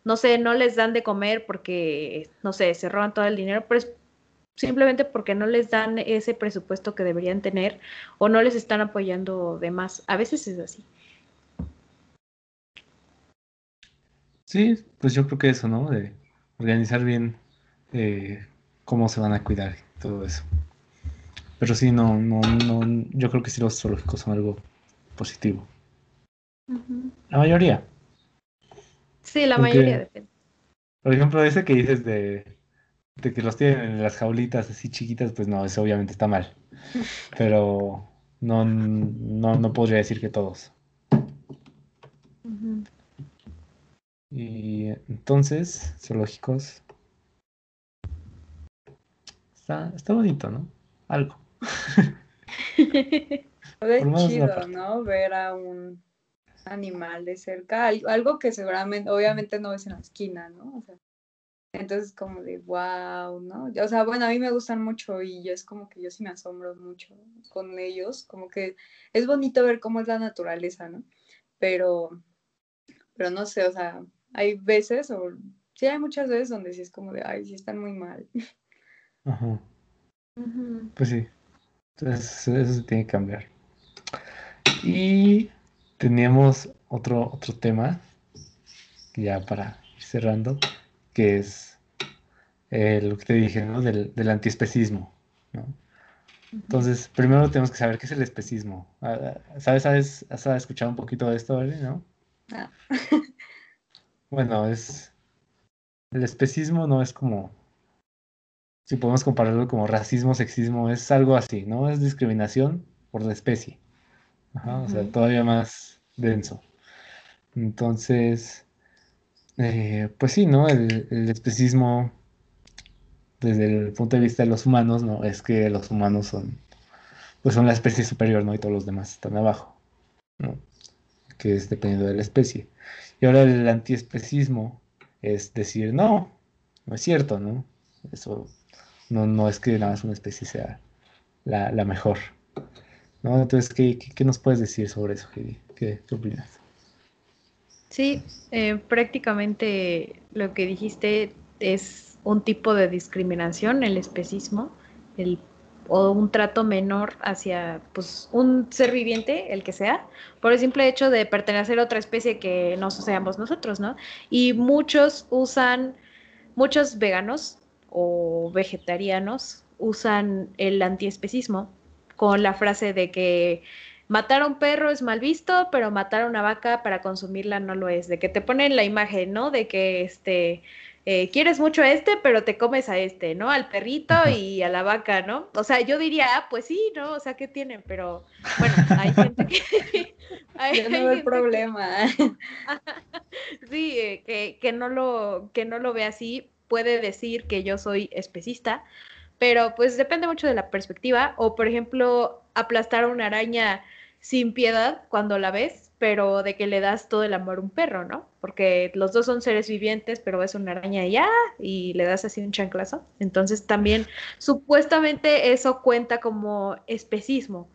no sé, no les dan de comer porque, no sé, se roban todo el dinero, pero es simplemente porque no les dan ese presupuesto que deberían tener o no les están apoyando de más. A veces es así. Sí, pues yo creo que eso, ¿no? De organizar bien eh, cómo se van a cuidar y todo eso. Pero sí, no, no, no, yo creo que sí los zoológicos son algo positivo. La mayoría. Sí, la mayoría depende. Por ejemplo, ese que dices de, que los tienen en las jaulitas así chiquitas, pues no, eso obviamente está mal. <laughs> Pero no, no, no podría decir que todos. Y entonces, zoológicos. Está, está bonito, ¿no? Algo. <laughs> Es chido, ¿no? Ver a un animal de cerca, algo que seguramente, obviamente no ves en la esquina, ¿no? O sea, entonces como de wow, ¿no? O sea, bueno, a mí me gustan mucho y yo es como que yo sí me asombro mucho con ellos, como que es bonito ver cómo es la naturaleza, ¿no? Pero, pero no sé, o sea, hay veces, o sí hay muchas veces donde sí es como de, ay, sí están muy mal. Ajá. Pues sí. Entonces, eso se tiene que cambiar. Y teníamos otro, otro tema, ya para ir cerrando, que es eh, lo que te dije, ¿no? Del, del antiespecismo, ¿no? Entonces, primero tenemos que saber qué es el especismo. Ah, ah, ¿Sabes, sabes, has escuchado un poquito de esto, ¿no? Ah. bueno, es... El especismo no es como... Si podemos compararlo como racismo, sexismo, es algo así, ¿no? Es discriminación por la especie. Ajá, O sea, todavía más denso. Entonces, eh, pues sí, ¿no? El, especismo, desde el punto de vista de los humanos, ¿no? Es que los humanos son, pues son la especie superior, ¿no? Y todos los demás están abajo, ¿no? Que es dependiendo de la especie. Y ahora el antiespecismo es decir, no, no es cierto, ¿no? Eso no, no es que nada más una especie sea la, mejor. ¿No? Entonces, ¿qué, ¿qué, nos puedes decir sobre eso, Heidi? ¿Qué, opinas? Sí, eh, prácticamente lo que dijiste es un tipo de discriminación, el especismo, el, o un trato menor hacia pues, un ser viviente, el que sea, por el simple hecho de pertenecer a otra especie que no seamos nosotros, ¿no? Y muchos usan, muchos veganos o vegetarianos usan el antiespecismo con la frase de que matar a un perro es mal visto, pero matar a una vaca para consumirla no lo es. De que te ponen la imagen, ¿no? De que este eh, quieres mucho a este, pero te comes a este, ¿no? Al perrito y a la vaca, ¿no? O sea, yo diría, ah, pues sí, ¿no? O sea, ¿qué tienen? Pero bueno, hay gente que, <laughs> Yo no veo el problema. <laughs> sí, eh, que, que, no lo, que no lo ve así, puede decir que yo soy especista, pero pues depende mucho de la perspectiva. O, por ejemplo, aplastar a una araña sin piedad cuando la ves, pero de que le das todo el amor a un perro, ¿no? Porque los dos son seres vivientes, pero ves una araña y ya, y le das así un chanclazo. Entonces también supuestamente eso cuenta como especismo,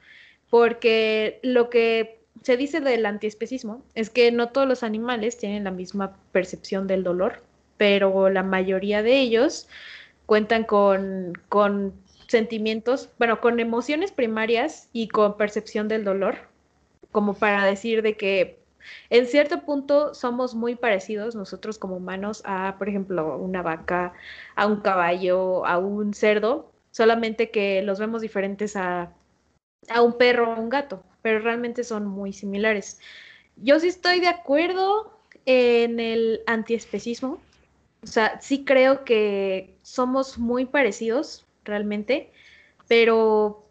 porque lo que se dice del antiespecismo es que no todos los animales tienen la misma percepción del dolor, pero la mayoría de ellos cuentan con, con sentimientos, bueno, con emociones primarias y con percepción del dolor, como para decir de que en cierto punto somos muy parecidos nosotros como humanos a, por ejemplo, una vaca, a un caballo, a un cerdo, solamente que los vemos diferentes a, a un perro o un gato, pero realmente son muy similares. Yo sí estoy de acuerdo en el antiespecismo, o sea, sí creo que somos muy parecidos realmente, pero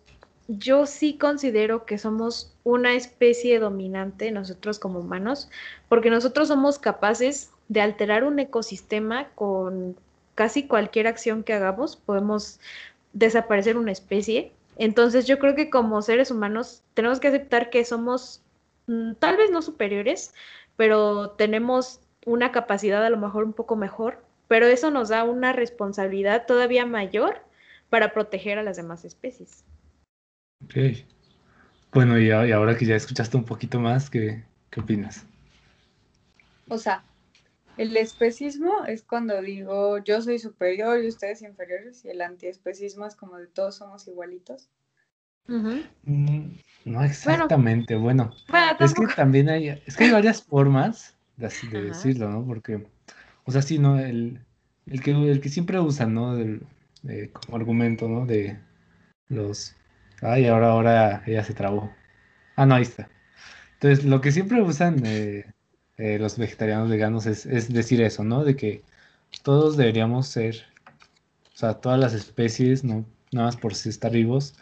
yo sí considero que somos una especie dominante nosotros como humanos, porque nosotros somos capaces de alterar un ecosistema con casi cualquier acción que hagamos, podemos desaparecer una especie. Entonces yo creo que como seres humanos tenemos que aceptar que somos mm, tal vez no superiores, pero tenemos una capacidad a lo mejor un poco mejor, pero eso nos da una responsabilidad todavía mayor para proteger a las demás especies. Ok. Bueno, y, ahora que ya escuchaste un poquito más, ¿qué, qué opinas? O sea, el especismo es cuando digo yo soy superior y ustedes inferiores, y el antiespecismo es como de todos somos igualitos. Mm, no exactamente, bueno, es que también hay, es que hay varias formas de, decirlo, ¿no? Porque, o sea, sí, ¿no? El, el, que, el que siempre usan, ¿no? Del, como argumento, ¿no? De los... Ay, ahora, ahora ella se trabó. Ah, no, ahí está. Entonces, lo que siempre usan eh, eh, los vegetarianos veganos es, decir eso, ¿no? De que todos deberíamos ser, o sea, todas las especies, no nada más por estar vivos,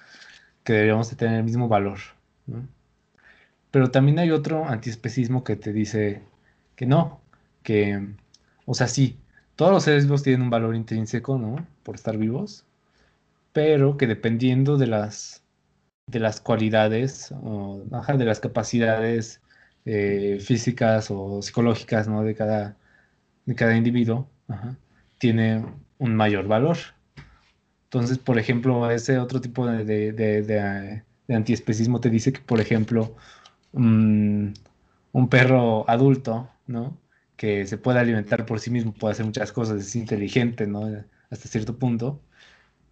que deberíamos de tener el mismo valor, ¿no? Pero también hay otro antiespecismo que te dice no, que, o sea, sí, todos los seres vivos tienen un valor intrínseco, ¿no? Por estar vivos, pero que dependiendo de las, de las cualidades, o, de las capacidades eh, físicas o psicológicas, ¿no? De cada, de cada individuo, tiene un mayor valor. Entonces, por ejemplo, ese otro tipo de, de, antiespecismo te dice que, por ejemplo, un perro adulto, ¿no? que se puede alimentar por sí mismo, puede hacer muchas cosas, es inteligente, ¿no? Hasta cierto punto,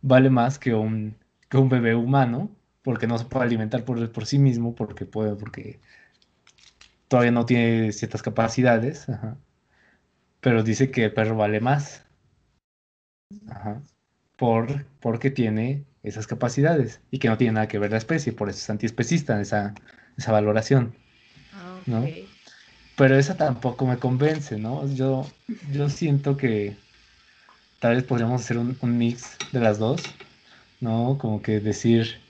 vale más que un, que un bebé humano, porque no se puede alimentar por, por sí mismo, porque puede, porque todavía no tiene ciertas capacidades, pero dice que el perro vale más, por, porque tiene esas capacidades y que no tiene nada que ver la especie, por eso es antiespecista esa, esa valoración. Ah, ¿no? Pero esa tampoco me convence, ¿no? Yo, yo siento que tal vez podríamos hacer un, mix de las dos, ¿no? Como que decir,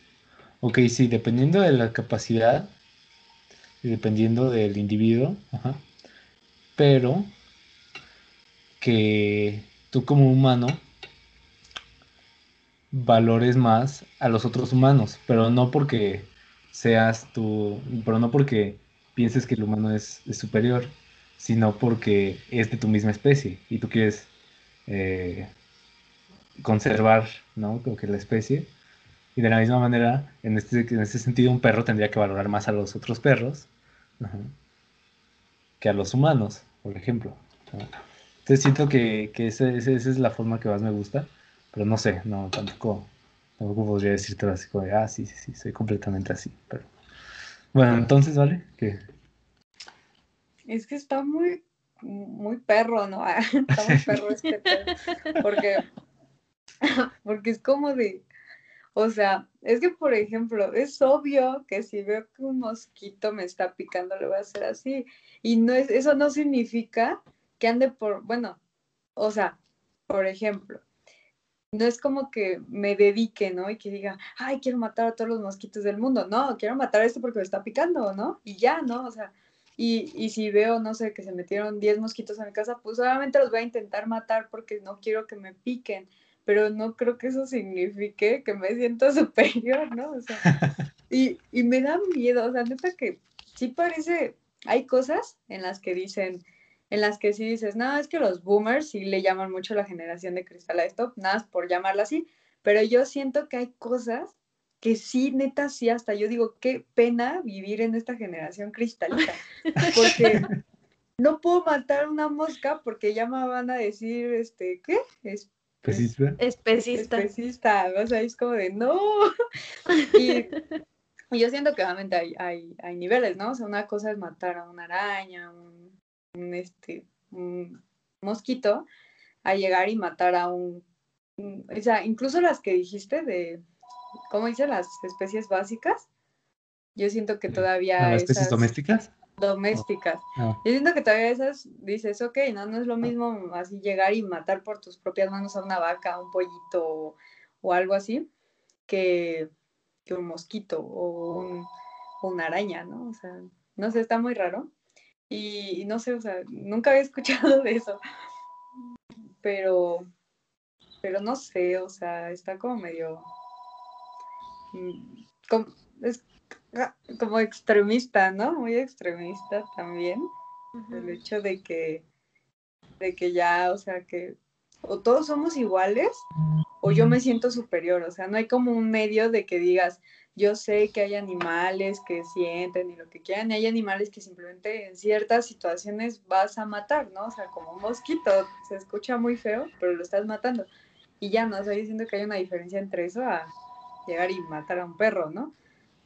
ok, sí, dependiendo de la capacidad y dependiendo del individuo, pero que tú como humano valores más a los otros humanos, pero no porque seas tú, pero no porque pienses que el humano es, superior, sino porque es de tu misma especie y tú quieres eh, conservar, ¿no? Como que la especie. Y de la misma manera, en este, en este sentido, un perro tendría que valorar más a los otros perros que a los humanos, por ejemplo. Entonces siento que, que esa, es la forma que más me gusta, pero no sé, no, tampoco, tampoco podría decirte así como de, ah, sí, sí, sí, soy completamente así, pero bueno, entonces, ¿vale? ¿Qué? Es que está muy, muy perro, ¿no? <laughs> está muy perro este perro. Porque, <laughs> porque es como de, o sea, es que, por ejemplo, es obvio que si veo que un mosquito me está picando, le voy a hacer así. Y no es, eso no significa que ande por, bueno, o sea, por ejemplo, no es como que me dedique, ¿no? Y que diga, ay, quiero matar a todos los mosquitos del mundo. No, quiero matar a este porque me está picando, ¿no? Y ya, ¿no? O sea, y, y si veo, no sé, que se metieron 10 mosquitos a mi casa, pues obviamente los voy a intentar matar porque no quiero que me piquen. Pero no creo que eso signifique que me siento <laughs> superior, ¿no? O sea, <laughs> y, y me da miedo, o sea, neta que sí parece, hay cosas en las que dicen, en las que sí dices, no, es que los boomers sí le llaman mucho la generación de cristal a esto, nada por llamarla así, pero yo siento que hay cosas que sí, neta, sí, hasta yo digo, qué pena vivir en esta generación cristalita, <laughs> porque no puedo matar una mosca porque ya me van a decir, este, ¿qué? Es, ¿Especista? Especista. Especista, o sea, es como de, no. <laughs> y, y, yo siento que obviamente hay, hay, hay niveles, ¿no? O sea, una cosa es matar a una araña, un, este, un mosquito a llegar y matar a un, o sea, incluso las que dijiste de, ¿cómo dice? Las especies básicas. Yo siento que todavía... ¿Las especies domésticas? Domésticas. Oh, Yo siento que todavía esas dices, ok, no, no es lo mismo así llegar y matar por tus propias manos a una vaca, a un pollito o, algo así, que, que, un mosquito o, un, o una araña, ¿no? O sea, no sé, está muy raro. Y, no sé, o sea, nunca había <laughs> escuchado de eso. Pero, pero no sé, o sea, está como medio. Mm, como, es ah, como extremista, ¿no? Muy extremista también. El hecho de que, de que ya, o sea, que o todos somos iguales o yo me siento superior. O sea, no hay como un medio de que digas, yo sé que hay animales que sienten y lo que quieran, y hay animales que simplemente en ciertas situaciones vas a matar, ¿no? O sea, como un mosquito, se escucha muy feo, pero lo estás matando. Y ya no estoy diciendo que hay una diferencia entre eso a llegar y matar a un perro, ¿no?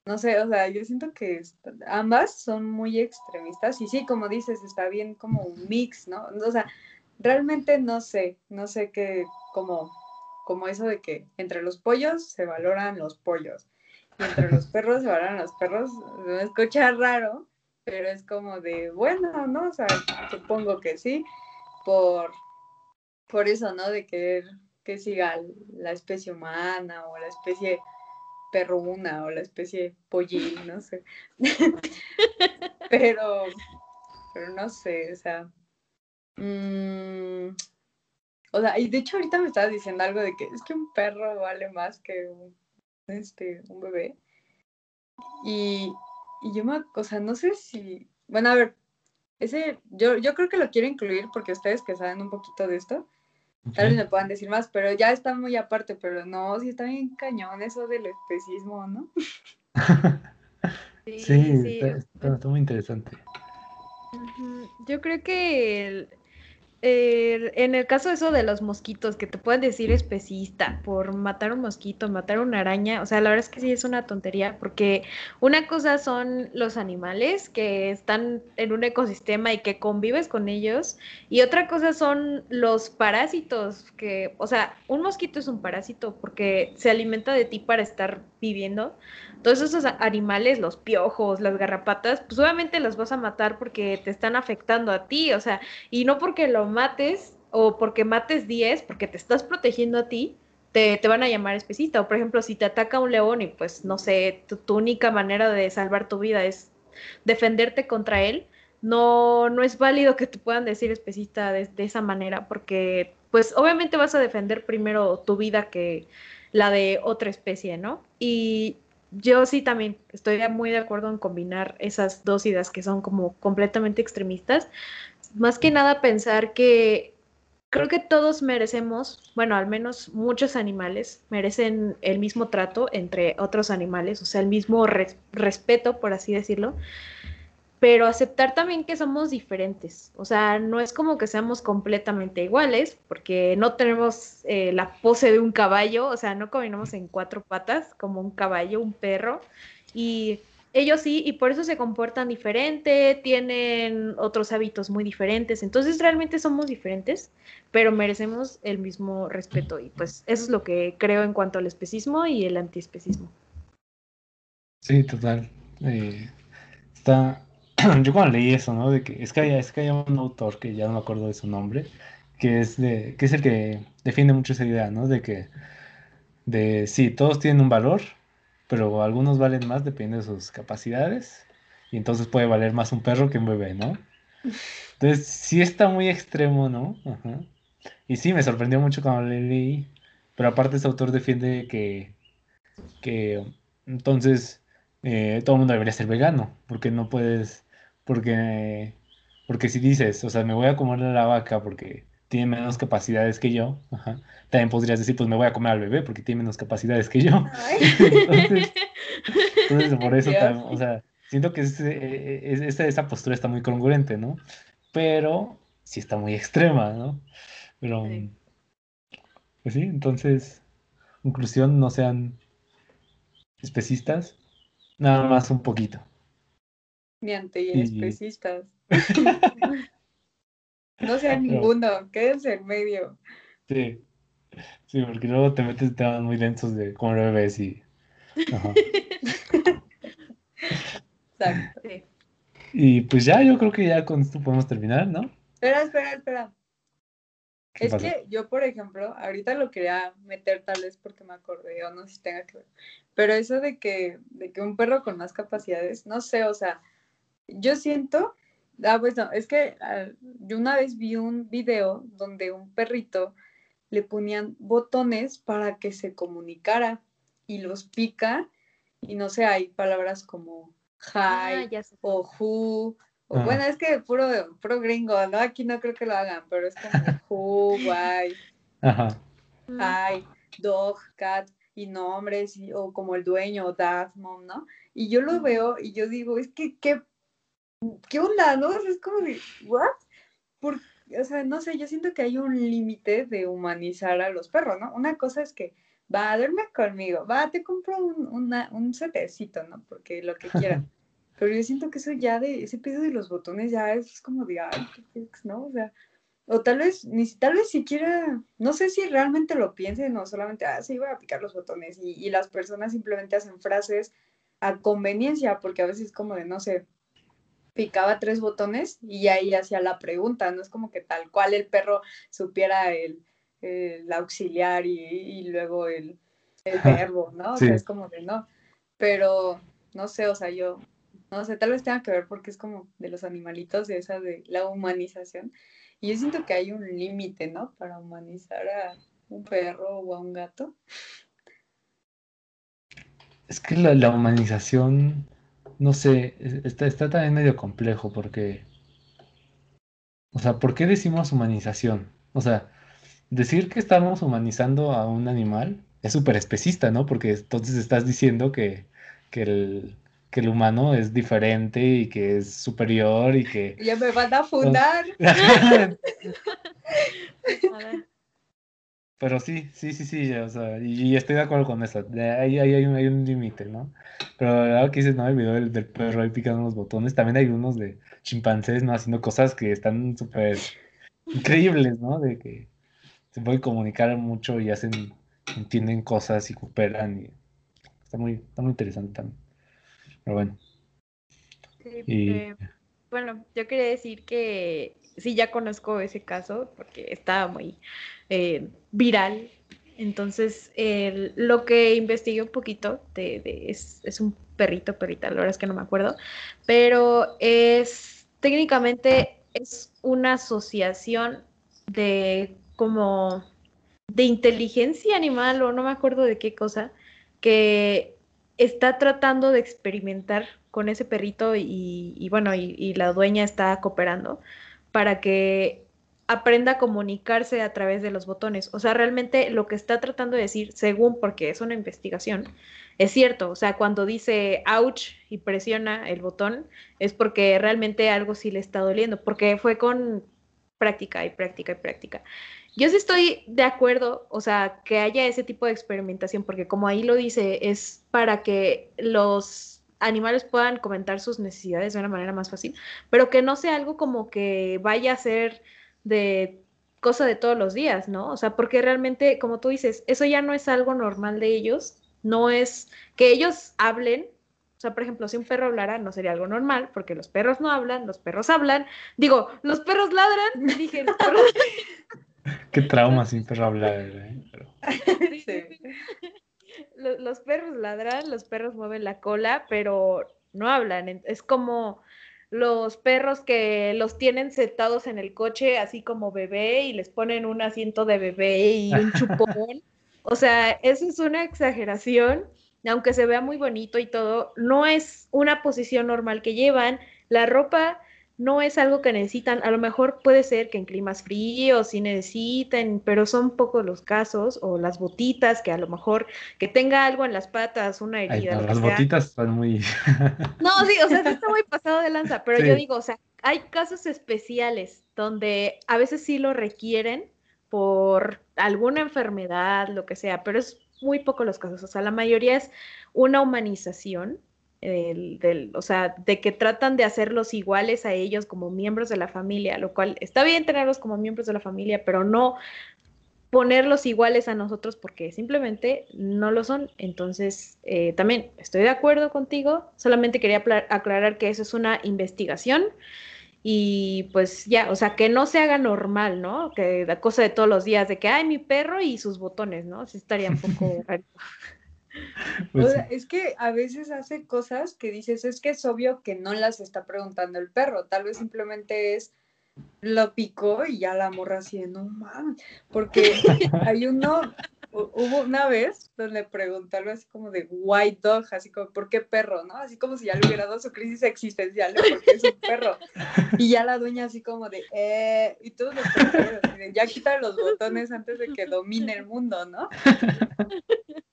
No sé, o sea, yo siento que ambas son muy extremistas y sí, como dices, está bien como un mix, ¿no? O sea, realmente no sé, no sé qué, como, como eso de que entre los pollos se valoran los pollos entre los perros se van los perros, me escucha raro, pero es como de, bueno, ¿no? O sea, supongo que sí, por, por eso, ¿no? De querer que siga la especie humana o la especie perruna o la especie pollín, no sé. <laughs> pero, pero no sé, o sea. Mmm, o sea, y de hecho ahorita me estabas diciendo algo de que es que un perro vale más que un este, un bebé. Y, y yo me, o sea, no sé si, bueno, a ver, ese, yo, yo creo que lo quiero incluir porque ustedes que saben un poquito de esto, tal vez me puedan decir más, pero ya está muy aparte, pero no, si está bien cañón eso del especismo, ¿no? <laughs> sí, sí, Está, muy interesante. Yo creo que el, eh, en el caso de eso de los mosquitos, que te pueden decir especista por matar un mosquito, matar una araña, o sea, la verdad es que sí es una tontería, porque una cosa son los animales que están en un ecosistema y que convives con ellos, y otra cosa son los parásitos, que, o sea, un mosquito es un parásito porque se alimenta de ti para estar viviendo, todos esos animales, los piojos, las garrapatas, pues obviamente las vas a matar porque te están afectando a ti, o sea, y no porque lo mates o porque mates 10, porque te estás protegiendo a ti, te, van a llamar especista. O por ejemplo, si te ataca un león y pues no sé, tu, única manera de salvar tu vida es defenderte contra él, no, no es válido que te puedan decir especista de, de esa manera, porque pues obviamente vas a defender primero tu vida que la de otra especie, ¿no? Y yo sí también estoy muy de acuerdo en combinar esas dos ideas que son como completamente extremistas. Más que nada pensar que creo que todos merecemos, bueno, al menos muchos animales merecen el mismo trato entre otros animales, o sea, el mismo respeto, por así decirlo pero aceptar también que somos diferentes. O sea, no es como que seamos completamente iguales, porque no tenemos eh, la pose de un caballo, o sea, no caminamos en cuatro patas como un caballo, un perro, y ellos sí, y por eso se comportan diferente, tienen otros hábitos muy diferentes, entonces realmente somos diferentes, pero merecemos el mismo respeto, y pues eso es lo que creo en cuanto al especismo y el antiespecismo. Sí, total. Eh, está, <clears throat> yo cuando leí eso, ¿no? De que es que hay, es que hay un autor que ya no me acuerdo de su nombre, que es, de, que es el que defiende mucho esa idea, ¿no? De que, de sí, todos tienen un valor, pero algunos valen más dependiendo de sus capacidades, y entonces puede valer más un perro que un bebé, ¿no? Entonces, sí está muy extremo, ¿no? Ajá. Y sí, me sorprendió mucho cuando le leí, pero aparte ese autor defiende que, que entonces eh, todo el mundo debería ser vegano, porque no puedes, porque, porque si dices, o sea, me voy a comer a la vaca porque tiene menos capacidades que yo, también podrías decir, pues me voy a comer al bebé porque tiene menos capacidades que yo. <laughs> entonces, <laughs> por eso, o sea, siento que eh, esa postura está muy congruente, ¿no? Pero sí está muy extrema, ¿no? Pero, pues sí, entonces, conclusión, no sean especistas, nada más un poquito. Ni anti-especistas. <laughs> no sean ninguno, quédense en medio. Sí, sí, porque luego te metes en temas muy densos de cómo lo ves y... Exacto. Y pues ya, yo creo que ya con esto podemos terminar, ¿no? Espera, espera, espera. Es que yo, por ejemplo, ahorita lo quería meter tal vez porque me acordé o no sé si tenga que ver, pero eso de que, de que un perro con más capacidades, no sé, o sea, yo siento, ah, pues no, es que ah, yo una vez vi un video donde un perrito le ponían botones para que se comunicara y los pica y no sé, hay palabras como hi ah, o who bueno, es que puro, puro gringo, ¿no? Aquí no creo que lo hagan, pero es como <laughs> who, why, Ajá. hi, dog, cat, y nombres, o como el dueño, dad, mom, ¿no? Y yo lo veo y yo digo, es que, ¿qué, qué onda, no? Es como de, ¿what? Por, o sea, no sé, yo siento que hay un límite de humanizar a los perros, ¿no? Una cosa es que, va, a duerme conmigo, va, te compro un, una, un setecito, ¿no? Porque lo que <laughs> quieran. Pero yo siento que eso ya de, ese peso de los botones ya es como de, ay, qué ¿no? O sea, o tal vez, ni tal vez siquiera, no sé si realmente lo piensen o solamente, ah, sí, voy a picar los botones y, y las personas simplemente hacen frases a conveniencia, porque a veces como de, no sé, picaba tres botones y ahí hacía la pregunta, no es como que tal cual el perro supiera el, el auxiliar y, y, luego el, el verbo, ¿no? O sea, es como de no, pero no sé, o sea, yo no sé, tal vez tenga que ver porque es como de los animalitos, de esa de la humanización. Y yo siento que hay un límite, ¿no? Para humanizar a un perro o a un gato. Es que la, humanización, no sé, está, está también medio complejo porque, o sea, ¿por qué decimos humanización? O sea, decir que estamos humanizando a un animal es súper especista, ¿no? Porque entonces estás diciendo que, que el, que el humano es diferente y que es superior y que... Ya me van a fundar. <laughs> <laughs> Pero sí, sí, sí, sí, o sea, y, estoy de acuerdo con eso. Ahí, hay, un, hay un límite, ¿no? Pero ahora que dices, ¿no? El video del, perro ahí picando los botones, también hay unos de chimpancés, ¿no? Haciendo cosas que están súper increíbles, ¿no? De que se pueden comunicar mucho y hacen, entienden cosas y cooperan y está muy, está muy interesante también. Pero bueno. Eh, bueno, yo quería decir que sí, ya conozco ese caso porque estaba muy eh, viral. Entonces, lo que investigué un poquito de, es, es, un perrito, perrita, la verdad es que no me acuerdo, pero es técnicamente es una asociación de como de inteligencia animal o no me acuerdo de qué cosa, que está tratando de experimentar con ese perrito y, bueno, y, la dueña está cooperando para que aprenda a comunicarse a través de los botones. O sea, realmente lo que está tratando de decir, según porque es una investigación, es cierto. O sea, cuando dice ouch y presiona el botón, es porque realmente algo sí le está doliendo, porque fue con práctica y práctica y práctica. Yo sí estoy de acuerdo, o sea, que haya ese tipo de experimentación, porque como ahí lo dice, es para que los animales puedan comentar sus necesidades de una manera más fácil, pero que no sea algo como que vaya a ser de cosa de todos los días, ¿no? O sea, porque realmente, como tú dices, eso ya no es algo normal de ellos, no es que ellos hablen, sea, por ejemplo, si un perro hablara, no sería algo normal, porque los perros no hablan, los perros hablan. Digo, los perros ladran. Dije, los perros... <laughs> Qué trauma sin perro hablar, ¿eh? <laughs> Los, perros ladran, los perros mueven la cola, pero no hablan. Es como los perros que los tienen sentados en el coche, así como bebé, y les ponen un asiento de bebé y un chupón. <laughs> o sea, eso es una exageración. Aunque se vea muy bonito y todo, no es una posición normal que llevan. La ropa no es algo que necesitan. A lo mejor puede ser que en climas fríos sí necesiten, pero son pocos los casos, o las botitas, que a lo mejor que tenga algo en las patas, una herida. las botitas están muy... <laughs> no, sí, o sea, está muy pasado de lanza, pero yo digo, o sea, hay casos especiales donde a veces sí lo requieren por alguna enfermedad, lo que sea, pero es muy poco los casos, o sea, la mayoría es una humanización del, o sea, de que tratan de hacerlos iguales a ellos como miembros de la familia, lo cual está bien tenerlos como miembros de la familia, pero no ponerlos iguales a nosotros porque simplemente no lo son. Entonces, eh, también estoy de acuerdo contigo, solamente quería aclarar que eso es una investigación y pues ya, o sea, que no se haga normal, ¿no? Que la cosa de todos los días, de que, ay, mi perro y sus botones, ¿no? Sí estaría un poco <laughs> <laughs> Pues es que a veces hace cosas que dices, es que es obvio que no las está preguntando el perro, tal vez simplemente es lo picó y ya la morra así, no mames, porque <laughs> hay uno, hubo una vez donde le preguntó algo así como de white dog, así como, ¿por qué perro? ¿No? Así como si ya le hubiera dado su crisis existencial, porque es un perro. Y ya la dueña así como de, eh, y todos los perros, ya quita los botones antes de que domine el mundo, ¿no?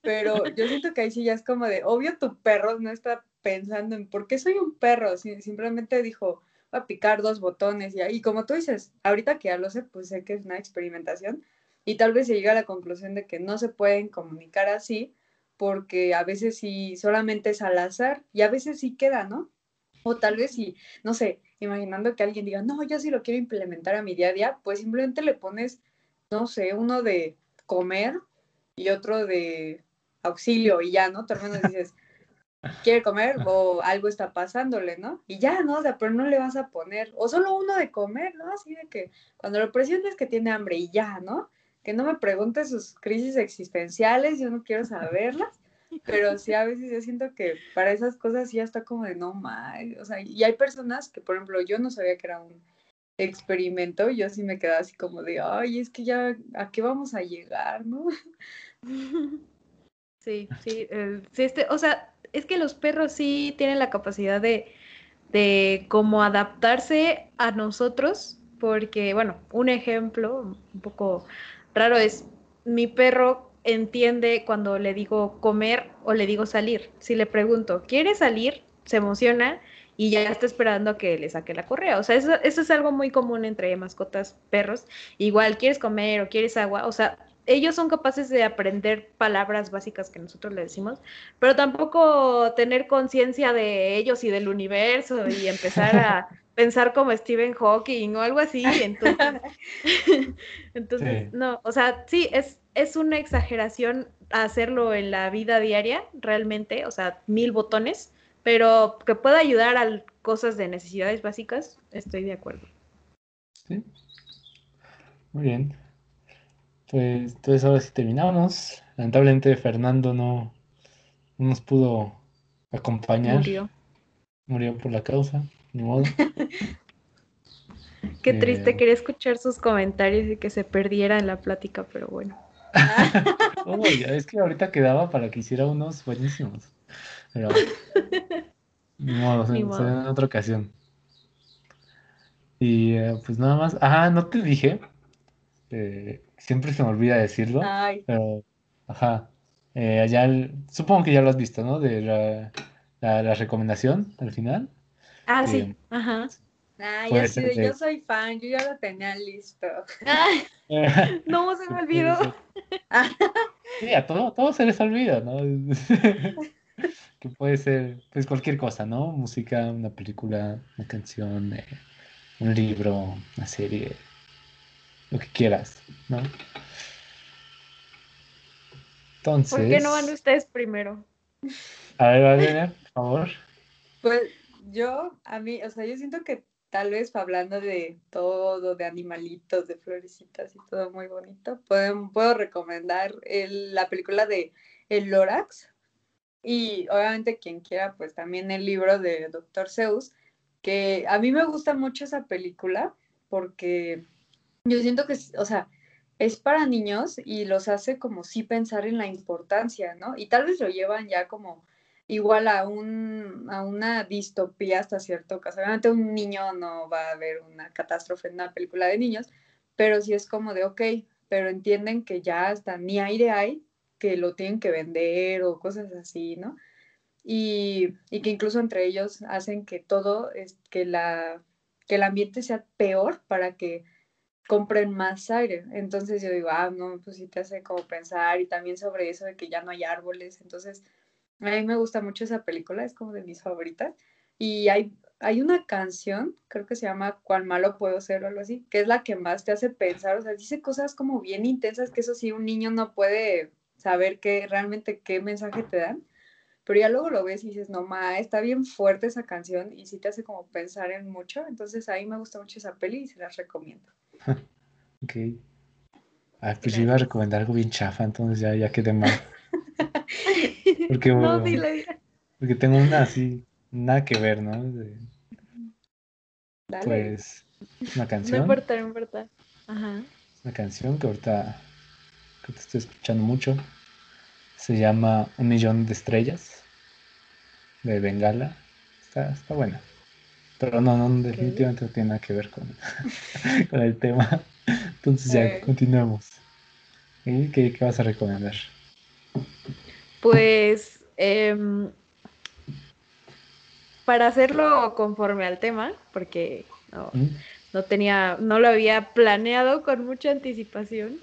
Pero yo siento que ahí sí ya es como de, obvio tu perro no está pensando en por qué soy un perro, simplemente dijo, a picar dos botones y ahí, como tú dices, ahorita que ya lo sé, pues sé que es una experimentación y tal vez se llega a la conclusión de que no se pueden comunicar así porque a veces sí solamente es al azar y a veces sí queda, ¿no? O tal vez sí, no sé, imaginando que alguien diga, no, yo sí lo quiero implementar a mi día a día, pues simplemente le pones, no sé, uno de comer y otro de auxilio y ya, ¿no? Tu hermano dices, quiere comer o algo está pasándole, ¿no? Y ya, ¿no? O sea, pero no le vas a poner, o solo uno de comer, ¿no? Así de que cuando lo presiones que tiene hambre y ya, ¿no? Que no me pregunte sus crisis existenciales, yo no quiero saberlas, pero sí a veces yo siento que para esas cosas ya está como de no mal, o sea, y hay personas que, por ejemplo, yo no sabía que era un experimento, yo sí me quedaba así como de, ay, es que ya, ¿a qué vamos a llegar, no? <laughs> Sí, sí, sí este, o sea, es que los perros sí tienen la capacidad de, de como adaptarse a nosotros, porque, bueno, un ejemplo un poco raro es, mi perro entiende cuando le digo comer o le digo salir. Si le pregunto, ¿quieres salir? Se emociona y ya está esperando a que le saque la correa. O sea, eso, eso es algo muy común entre mascotas, perros. Igual, ¿quieres comer o quieres agua? O sea, ellos son capaces de aprender palabras básicas que nosotros le decimos, pero tampoco tener conciencia de ellos y del universo y empezar a <laughs> pensar como Stephen Hawking o algo así. <laughs> Entonces, <laughs> entonces no, o sea, sí, es, es una exageración hacerlo en la vida diaria, realmente, o sea, mil botones, pero que pueda ayudar a cosas de necesidades básicas, estoy de acuerdo. Sí. Muy bien. Pues entonces ahora sí terminamos. Lamentablemente Fernando no, nos pudo acompañar. Murió. Murió por la causa, ni modo. <laughs> Qué triste, eh, quería escuchar sus comentarios y que se perdiera en la plática, pero bueno. <laughs> oh, es que ahorita quedaba para que hiciera unos buenísimos. Pero <laughs> ni modo, ni modo. en otra ocasión. Y eh, pues nada más. Ah, no te dije. Eh, siempre se me olvida decirlo, pero, ajá, eh, allá, supongo que ya lo has visto, ¿no? De la, la, recomendación al final. Ah, sí, eh, ajá. Ah, ya sí, yo soy fan, yo ya lo tenía listo. <laughs> no, se me olvidó. <laughs> Sí, a todo, todo se les olvida, ¿no? <laughs> que puede ser, pues cualquier cosa, ¿no? Música, una película, una canción, eh, un libro, una serie, lo que quieras, ¿no? Entonces. ¿Por qué no van ustedes primero? A ver, Valeria, por favor. Pues yo, a mí, o sea, yo siento que tal vez hablando de todo, de animalitos, de florecitas y todo muy bonito, puedo, puedo recomendar la película de El Lorax y obviamente quien quiera, pues también el libro de Dr. Zeus, que a mí me gusta mucho esa película porque yo siento que, o sea, es para niños y los hace como sí pensar en la importancia, ¿no? Y tal vez lo llevan ya como igual a, un, a una distopía hasta cierto caso. Obviamente un niño no va a ver una catástrofe en una película de niños, pero sí es como de, ok, pero entienden que ya hasta ni aire hay, que lo tienen que vender o cosas así, ¿no? Y, y que incluso entre ellos hacen que todo, es, que, la, que el ambiente sea peor para que compren más aire. Entonces yo digo, ah, no, pues sí te hace como pensar y también sobre eso de que ya no hay árboles. Entonces, a mí me gusta mucho esa película, es como de mis favoritas. Y hay, hay una canción, creo que se llama Cuán malo puedo ser o algo así, que es la que más te hace pensar, o sea, dice cosas como bien intensas que eso sí, un niño no puede saber qué, realmente qué mensaje te dan. Pero ya luego lo ves y dices, no, ma, está bien fuerte esa canción y sí te hace como pensar en mucho. Entonces ahí me gusta mucho esa peli y se las recomiendo. <laughs> ok. Ah, pues yo iba a recomendar algo bien chafa, entonces ya, ya quedé mal. <laughs> Porque, no, porque tengo una así, nada que ver, ¿no? Pues, una canción. No importa, no importa. Ajá. Una canción que ahorita que te estoy escuchando mucho. Se llama Un millón de estrellas de Bengala. Está, está buena. Pero no, no, definitivamente no tiene nada que ver con, <laughs> con el tema. Entonces ya, continuamos. ¿Y qué, vas a recomendar? Pues em, para hacerlo conforme al tema, porque no, ¿Mm? no, tenía, no lo había planeado con mucha anticipación.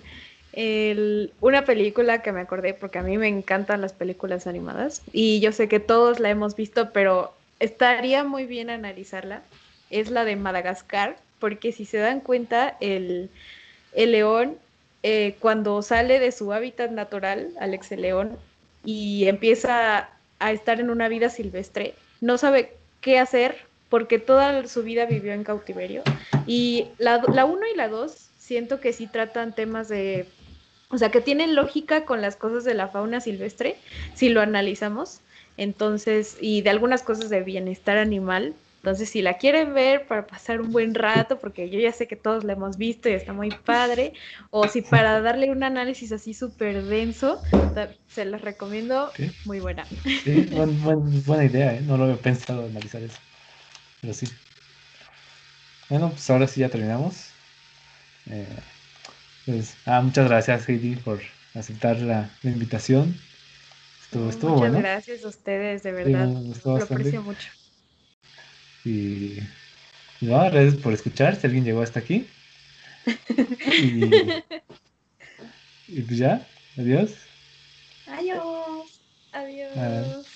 una película que me acordé, porque a mí me encantan las películas animadas y yo sé que todos la hemos visto, pero estaría muy bien analizarla, es la de Madagascar, porque si se dan cuenta, el, león, eh, cuando sale de su hábitat natural, Alex el león, y empieza a estar en una vida silvestre, no sabe qué hacer porque toda su vida vivió en cautiverio. Y la 1 y la 2 siento que sí tratan temas de, o sea, que tienen lógica con las cosas de la fauna silvestre, si lo analizamos, entonces, y de algunas cosas de bienestar animal. Entonces, si la quieren ver para pasar un buen rato, porque yo ya sé que todos la hemos visto y está muy padre, o si para darle un análisis así súper denso, se las recomiendo, muy buena. Sí, buena idea, ¿eh? no lo había pensado analizar eso, pero sí. Bueno, pues ahora sí ya terminamos. Eh, pues, ah, muchas gracias, Heidi, por aceptar la invitación. Muchas gracias a ustedes, de verdad. lo aprecio mucho. Y, gracias por escuchar, si alguien llegó hasta aquí. <laughs> y, y pues ya, adiós. Adiós. Adiós.